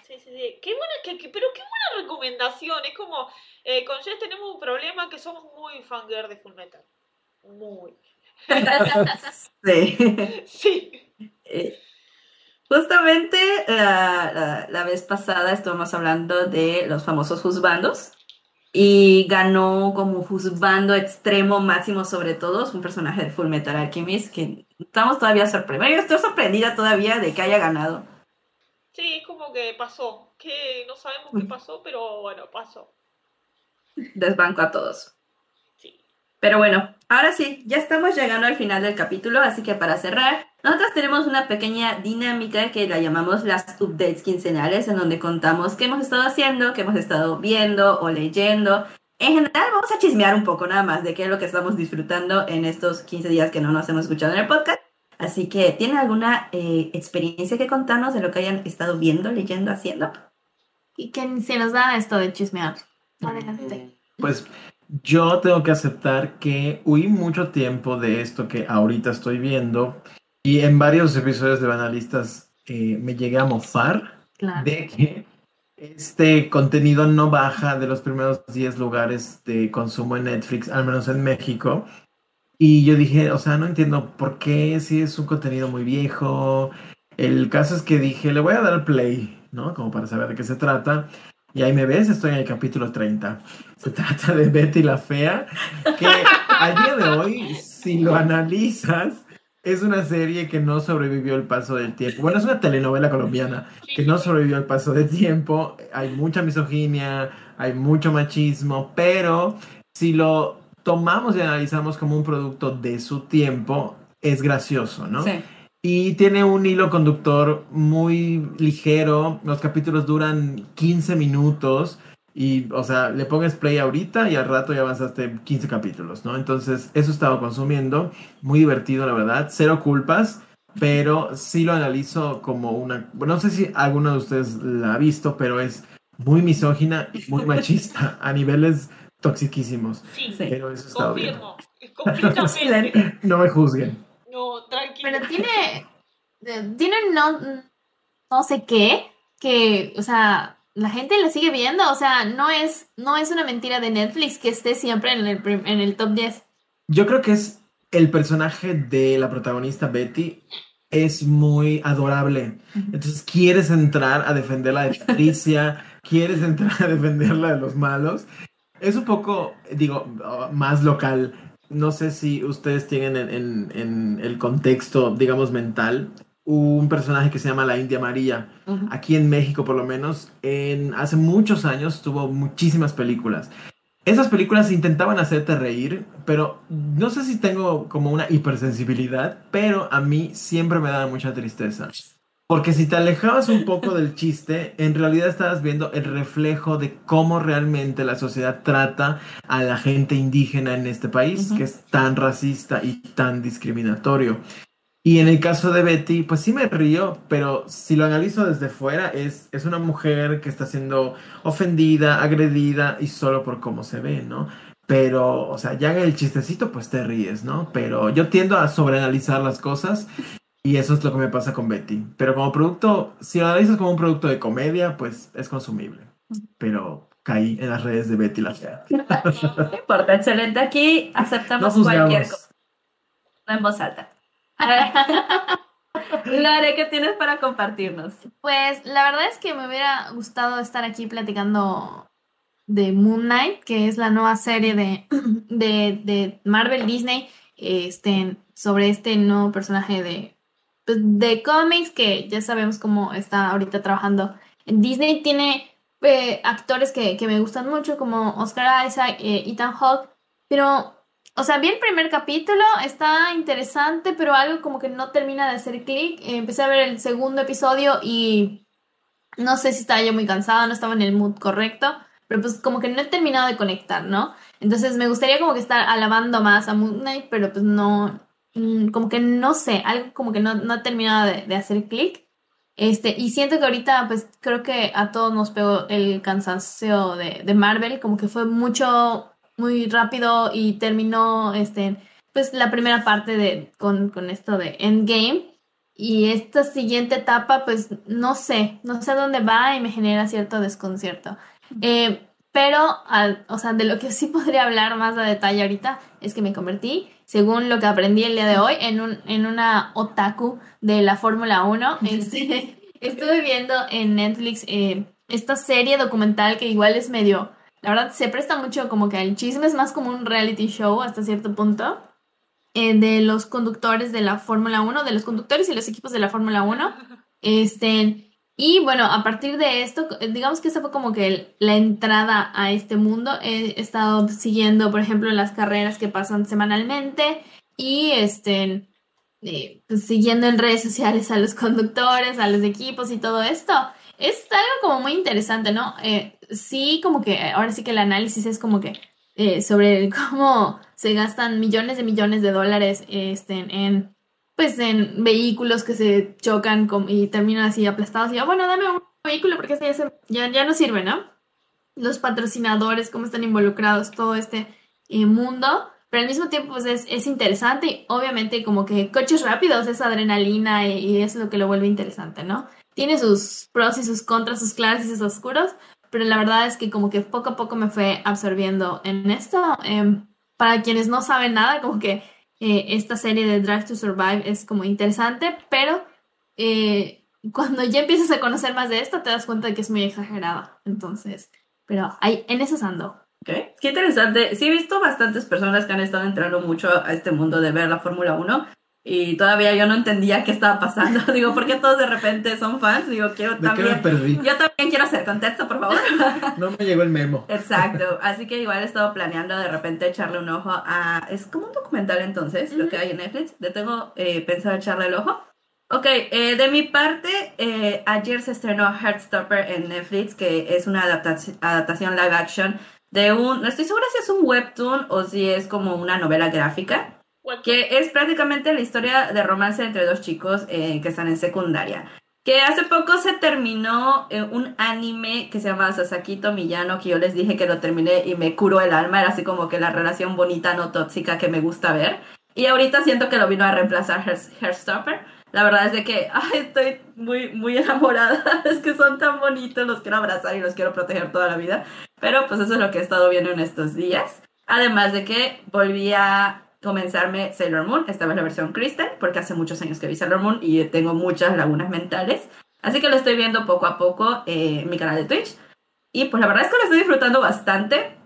Sí, sí, sí. Qué buena, que, pero qué buena recomendación. Es como, eh, con Jess tenemos un problema que somos muy fangirl de Fullmetal. Muy. sí. Sí. Eh, Justamente la, vez pasada estuvimos hablando de los famosos juzbandos y ganó como juzbando extremo máximo sobre todos un personaje de Full Metal Alchemist que estamos todavía sorprendidos. Yo estoy sorprendida todavía de que haya ganado. Sí, es como que pasó, que no sabemos qué pasó, pero bueno, pasó. Desbanco a todos. Pero bueno, ahora sí, ya estamos llegando al final del capítulo, así que para cerrar, nosotros tenemos una pequeña dinámica que la llamamos las updates quincenales, en donde contamos qué hemos estado haciendo, qué hemos estado viendo o leyendo. En general, vamos a chismear un poco nada más de qué es lo que estamos disfrutando en estos 15 días que no nos hemos escuchado en el podcast. Así que, ¿tienen alguna eh, experiencia que contarnos de lo que hayan estado viendo, leyendo, haciendo? Y que se nos da esto de chismear. Adelante. Pues yo tengo que aceptar que huí mucho tiempo de esto que ahorita estoy viendo y en varios episodios de Banalistas eh, me llegué a mofar de que este contenido no baja de los primeros 10 lugares de consumo en Netflix, al menos en México. Y yo dije, o sea, no entiendo por qué, si es un contenido muy viejo. El caso es que dije, le voy a dar play, ¿no? Como para saber de qué se trata. Y ahí me ves, estoy en el capítulo 30. Se trata de Betty la Fea, que al día de hoy, si lo analizas, es una serie que no sobrevivió el paso del tiempo. Bueno, es una telenovela colombiana que no sobrevivió el paso del tiempo. Hay mucha misoginia, hay mucho machismo, pero si lo tomamos y analizamos como un producto de su tiempo, es gracioso, ¿no? Sí. Y tiene un hilo conductor muy ligero. Los capítulos duran 15 minutos. Y, o sea, le pones play ahorita y al rato ya avanzaste 15 capítulos, ¿no? Entonces, eso estaba consumiendo. Muy divertido, la verdad. Cero culpas. pero sí lo analizo como una, no sé si alguno de ustedes la ha visto, pero es muy misógina y muy machista a niveles toxiquísimos. Sí, pero eso está bien. Completamente. no me juzguen. No, tranquilo. Pero tiene, eh, tiene no, no sé qué, que, o sea, la gente la sigue viendo, o sea, no es, no es una mentira de Netflix que esté siempre en el, en el top 10. Yo creo que es el personaje de la protagonista Betty es muy adorable. Entonces quieres entrar a defenderla de Patricia, quieres entrar a defenderla de los malos. Es un poco, digo, más local. No sé si ustedes tienen en, en el contexto, digamos, mental, un personaje que se llama la India María. Aquí en México, por lo menos, en, hace muchos años tuvo muchísimas películas. Esas películas intentaban hacerte reír, pero no sé si tengo como una hipersensibilidad, pero a mí siempre me daba mucha tristeza. Porque si te alejabas un poco del chiste, en realidad estabas viendo el reflejo de cómo realmente la sociedad trata a la gente indígena en este país, que es tan racista y tan discriminatorio. Y en el caso de Betty, pues sí me río, pero si lo analizo desde fuera, es, es una mujer que está siendo ofendida, agredida y solo por cómo se ve, ¿no? Pero, o sea, ya en el chistecito, pues te ríes, ¿no? Pero yo tiendo a sobreanalizar las cosas y eso es lo que me pasa con Betty. Pero como producto, si lo analizas como un producto de comedia, pues es consumible. Pero caí en las redes de Betty la fea. No importa, excelente. Aquí aceptamos cualquier cosa. No en voz alta. Lore, ¿qué tienes para compartirnos? Pues la verdad es que me hubiera gustado estar aquí platicando de Moon Knight, que es la nueva serie de, de, Marvel Disney, este, sobre este nuevo personaje de, pues, de cómics que ya sabemos cómo está ahorita trabajando. Disney tiene eh, actores que, me gustan mucho, como Oscar Isaac, eh, Ethan Hawke, pero o sea, vi el primer capítulo, está interesante, pero algo como que no termina de hacer clic. Empecé a ver el segundo episodio y no sé si estaba yo muy cansada, no estaba en el mood correcto, pero pues como que no he terminado de conectar, ¿no? Entonces me gustaría como que estar alabando más a Moon Knight, pero pues no, mm, como que no sé, algo como que no, no ha terminado de, hacer clic. Este, y siento que ahorita, pues creo que a todos nos pegó el cansancio de, de Marvel, como que fue mucho muy rápido y terminó este, pues la primera parte de, con, con esto de Endgame. Y esta siguiente etapa, pues no sé, no sé dónde va y me genera cierto desconcierto. Eh, pero, o sea, de lo que sí podría hablar más a detalle ahorita es que me convertí, según lo que aprendí el día de hoy, en, un, en una otaku de la Fórmula 1. Este, estuve viendo en Netflix eh, esta serie documental que igual es medio la verdad se presta mucho como que el chisme es más como un reality show hasta cierto punto. Eh, de los conductores de la Fórmula 1, de los conductores y los equipos de la Fórmula 1. Este, y bueno, a partir de esto, digamos que esa fue como que la entrada a este mundo. He estado siguiendo, por ejemplo, las carreras que pasan semanalmente y este, eh, pues, siguiendo en redes sociales a los conductores, a los equipos y todo esto. Es algo como muy interesante, ¿no? Eh, sí, como que ahora sí que el análisis es como que eh, sobre cómo se gastan millones de millones de dólares este, en, pues, en vehículos que se chocan y terminan así aplastados. Y yo, bueno, dame un vehículo porque este ya, ya, no sirve, ¿no? Los patrocinadores, cómo están involucrados, todo este eh, mundo. Pero al mismo tiempo, pues es, es, interesante y obviamente como que coches rápidos es adrenalina y, y es lo que lo vuelve interesante, ¿no? Tiene sus pros y sus contras, sus claros y sus oscuros, pero la verdad es que como que poco a poco me fue absorbiendo en esto. Em, para quienes no saben nada, como que eh, esta serie de Drive to Survive es como interesante, pero eh, cuando ya empiezas a conocer más de esto, te das cuenta de que es muy exagerada. Entonces, pero ahí, en eso ando. Okay. Qué interesante. Sí, he visto bastantes personas que han estado entrando mucho a este mundo de ver la Fórmula 1 y todavía yo no entendía qué estaba pasando. Digo, ¿por qué todos de repente son fans? Digo, quiero también. Yo también quiero hacer contexto, por favor. No me llegó el memo. Exacto. Así que igual he estado planeando de repente echarle un ojo a. Es como un documental entonces, lo que hay en Netflix. Le tengo eh, pensado echarle el ojo. Ok, eh, de mi parte, eh, ayer se estrenó Heartstopper en Netflix, que es una adaptación, adaptación live action de un. No estoy segura si es un webtoon o si es como una novela gráfica que es prácticamente la historia de romance entre dos chicos eh, que están en secundaria. Que hace poco se terminó eh, un anime que se llama Sasakito Millano, que yo les dije que lo terminé y me curó el alma, era así como que la relación bonita, no tóxica que me gusta ver. Y ahorita siento que lo vino a reemplazar Hairstopper. La verdad es de que ay, estoy muy, muy enamorada. Es que son tan bonitos, los quiero abrazar y los quiero proteger toda la vida. Pero pues eso es lo que he estado viendo en estos días. Además de que volví a comenzarme Sailor Moon, esta vez la versión Crystal, porque hace muchos años que vi Sailor Moon y tengo muchas lagunas mentales. Así que lo estoy viendo poco a poco en mi canal de Twitch. Y pues la verdad es que lo estoy disfrutando bastante.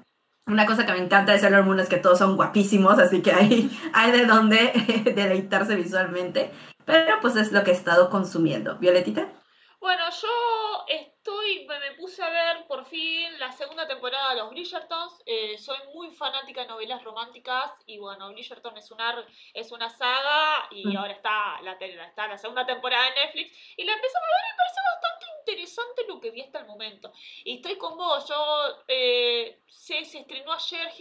Una cosa que me encanta de Sailor Moon es que todos son guapísimos, así que hay, hay de dónde deleitarse visualmente. Pero pues es lo que he estado consumiendo. ¿Violetita? Bueno, yo estoy, me, puse a ver por fin la segunda temporada de los Bridgertons. Eh, soy muy fanática de novelas románticas y bueno, Bridgerton es una, es una saga y mm. ahora está la, está la segunda temporada de Netflix y la empecé a ver y me pareció bastante interesante lo que vi hasta el momento. Y estoy con vos, yo eh, sé, se estrenó ayer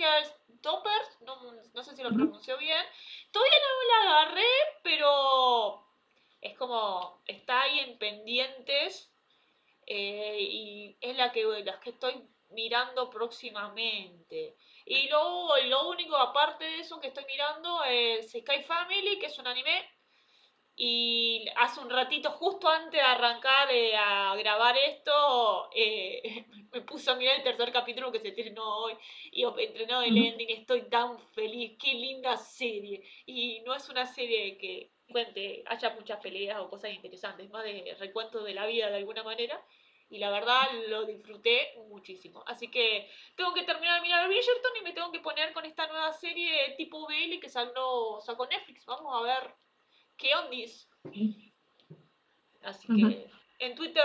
Toppers, no, no sé si lo pronunció bien. Todavía no la agarré, pero es como, está ahí en pendientes eh, y es la que, las que estoy mirando próximamente. Y luego, lo único aparte de eso que estoy mirando es Sky Family, que es un anime y hace un ratito, justo antes de arrancar eh, a grabar esto, eh, me puse a mirar el tercer capítulo que se estrenó hoy y entrenó el ending. Estoy tan feliz, qué linda serie. Y no es una serie que cuente, haya muchas peleas o cosas interesantes, más de recuento de la vida de alguna manera. Y la verdad lo disfruté muchísimo. Así que tengo que terminar de mirar Bridgerton y me tengo que poner con esta nueva serie tipo Bailey que sacó, sacó Netflix. Vamos a ver ¿qué ondis? Así que en Twitter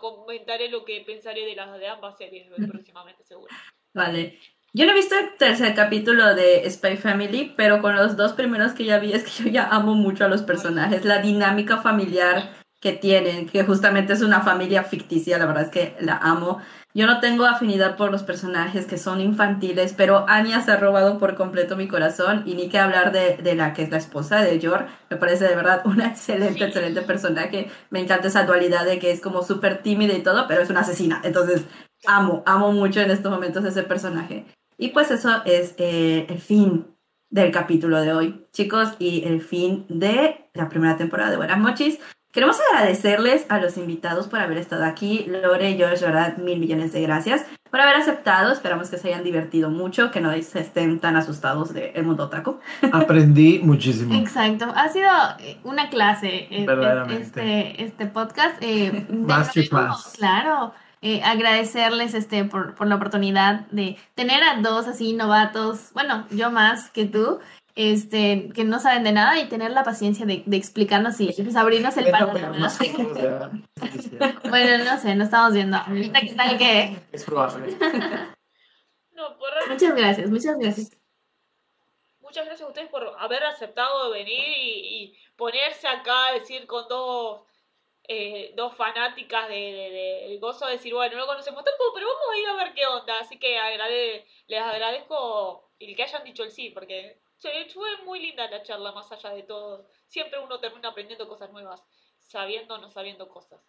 comentaré lo que pensaré de las de ambas series próximamente, seguro. Vale. Yo no he visto el tercer capítulo de Spy Family, pero con los dos primeros que ya vi es que yo ya amo mucho a los personajes, la dinámica familiar que tienen, que justamente es una familia ficticia, la verdad es que la amo. Yo no tengo afinidad por los personajes que son infantiles, pero Anya se ha robado por completo mi corazón y ni que hablar de, de la que es la esposa de Yor. Me parece de verdad una excelente, excelente personaje. Me encanta esa dualidad de que es como súper tímida y todo, pero es una asesina. Entonces, amo, amo mucho en estos momentos ese personaje. Y pues eso es eh, el fin del capítulo de hoy, chicos, y el fin de la primera temporada de Buenas Mochis. Queremos agradecerles a los invitados por haber estado aquí. Lore y George, verdad, mil millones de gracias por haber aceptado. Esperamos que se hayan divertido mucho, que no estén tan asustados del mundo otaku. Aprendí muchísimo. Exacto. Ha sido eh, una clase eh, este, este podcast. Eh, Masterclass. Claro. Eh, agradecerles este por, por la oportunidad de tener a dos así novatos, bueno, yo más que tú, este, que no saben de nada y tener la paciencia de, de explicarnos y pues, abrirnos el panorama. bueno, no sé, no estamos viendo. Ahorita que tal que. Es probable. Muchas gracias, muchas gracias. Muchas gracias a ustedes por haber aceptado venir y, ponerse acá a decir con dos, eh, dos fanáticas de, de, gozo de decir, bueno, no conocemos tampoco, pero vamos a ir a ver qué onda. Así que agrade, les agradezco el que hayan dicho el sí, porque fue muy linda la charla, más allá de todo. Siempre uno termina aprendiendo cosas nuevas, sabiendo o no sabiendo cosas.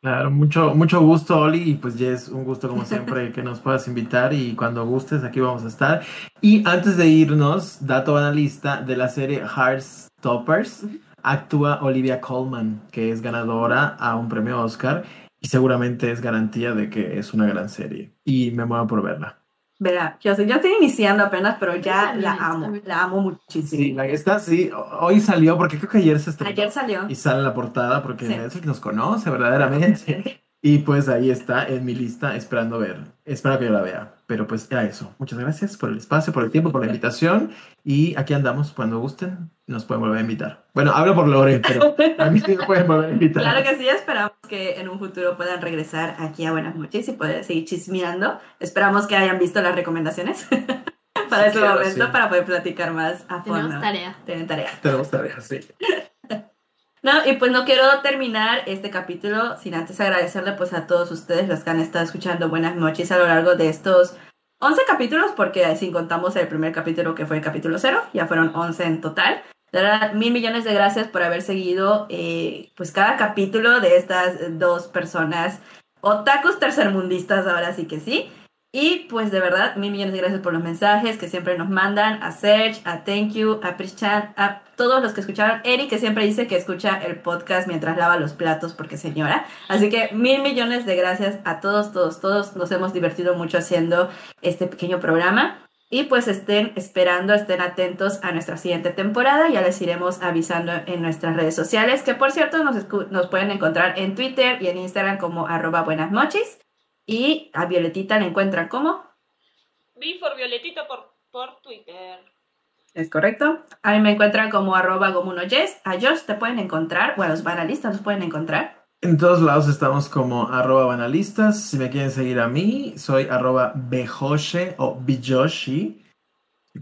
Claro, mucho, mucho gusto, Oli, y pues ya es un gusto como siempre que nos puedas invitar y cuando gustes aquí vamos a estar. Y antes de irnos, dato analista de la serie Heartstoppers, actúa Olivia Colman, que es ganadora a un premio Oscar y seguramente es garantía de que es una gran serie y me muevo por verla. Verá, yo, yo estoy iniciando apenas, pero ya la amo, la amo muchísimo. Sí, la esta sí, hoy salió, porque creo que ayer se estrenó. Ayer salió. Y sale la portada, porque es el que nos conoce verdaderamente. Y pues ahí está en mi lista esperando ver. Espero que yo la vea. Pero pues ya eso. Muchas gracias por el espacio, por el tiempo, por la invitación. Y aquí andamos cuando gusten. Nos pueden volver a invitar. Bueno, hablo por Lore, pero a mí sí me pueden volver a invitar. Claro que sí. Esperamos que en un futuro puedan regresar aquí a Buenas noches y poder seguir chismeando. Esperamos que hayan visto las recomendaciones. para ese momento, para poder platicar más a fondo. Tenemos tarea. Tienen tarea. Tenemos tarea, sí. No, y pues no quiero terminar este capítulo sin antes agradecerle pues a todos ustedes los que han estado escuchando Buenas noches a lo largo de estos 11 capítulos porque si contamos el primer capítulo que fue el capítulo 0, ya fueron 11 en total. De verdad, mil millones de gracias por haber seguido eh, pues cada capítulo de estas dos personas otakus tercermundistas, ahora sí que sí. Y pues de verdad, mil millones de gracias por los mensajes que siempre nos mandan a Serge, a Thank You, a Prishan, a todos los que escucharon. Eric que siempre dice que escucha el podcast mientras lava los platos porque señora. Así que mil millones de gracias a todos, todos, todos. Nos hemos divertido mucho haciendo este pequeño programa. Y pues estén esperando, estén atentos a nuestra siguiente temporada. Ya les iremos avisando en nuestras redes sociales, que por cierto nos, nos pueden encontrar en Twitter y en Instagram como arroba buenas noches. Y a Violetita la encuentran como. Vi por Violetita por, por Twitter. Es correcto. A mí me encuentran como arroba gomunoyes. A Josh te pueden encontrar, bueno, los banalistas nos pueden encontrar. En todos lados estamos como arroba banalistas. Si me quieren seguir a mí, soy arroba bejoshe o bijoshi.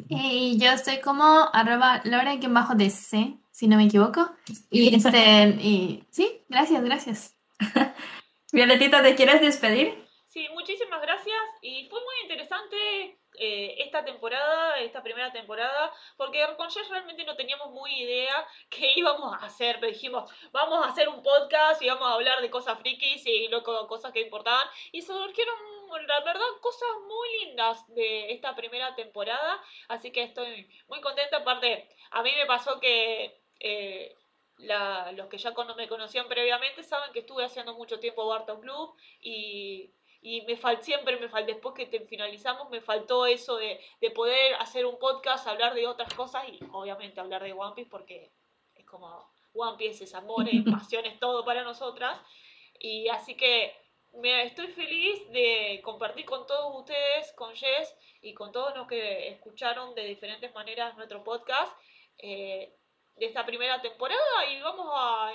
Y yo estoy como arroba lore que bajo de C, si no me equivoco. Y este, y sí, gracias, gracias. Violetita, ¿te quieres despedir? Sí, muchísimas gracias. Y fue muy interesante eh, esta temporada, esta primera temporada, porque con Jess realmente no teníamos muy idea qué íbamos a hacer, pero dijimos, vamos a hacer un podcast y vamos a hablar de cosas frikis y loco, cosas que importaban, y surgieron, la verdad, cosas muy lindas de esta primera temporada, así que estoy muy contenta, aparte, a mí me pasó que... Eh, los que ya me conocían previamente saben que estuve haciendo mucho tiempo Barton Club y y me fal, siempre me faltó, después que te finalizamos, me faltó eso de, de, poder hacer un podcast, hablar de otras cosas y obviamente hablar de One Piece porque es como One Piece es amor, es pasión, es todo para nosotras. Y así que me estoy feliz de compartir con todos ustedes, con Jess y con todos los que escucharon de diferentes maneras nuestro podcast eh, de esta primera temporada y vamos a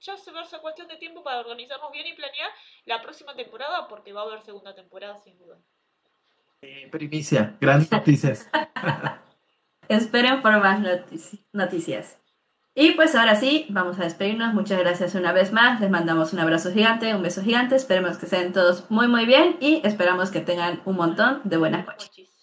ya se verse cuestión de tiempo para organizarnos bien y planear la próxima temporada, porque va a haber segunda temporada sin duda. Eh, primicia, grandes noticias. Esperen por más noticias. Y pues ahora sí, vamos a despedirnos. Muchas gracias una vez más. Les mandamos un abrazo gigante, un beso gigante. Esperemos que estén todos muy muy bien y esperamos que tengan un montón de buenas noches.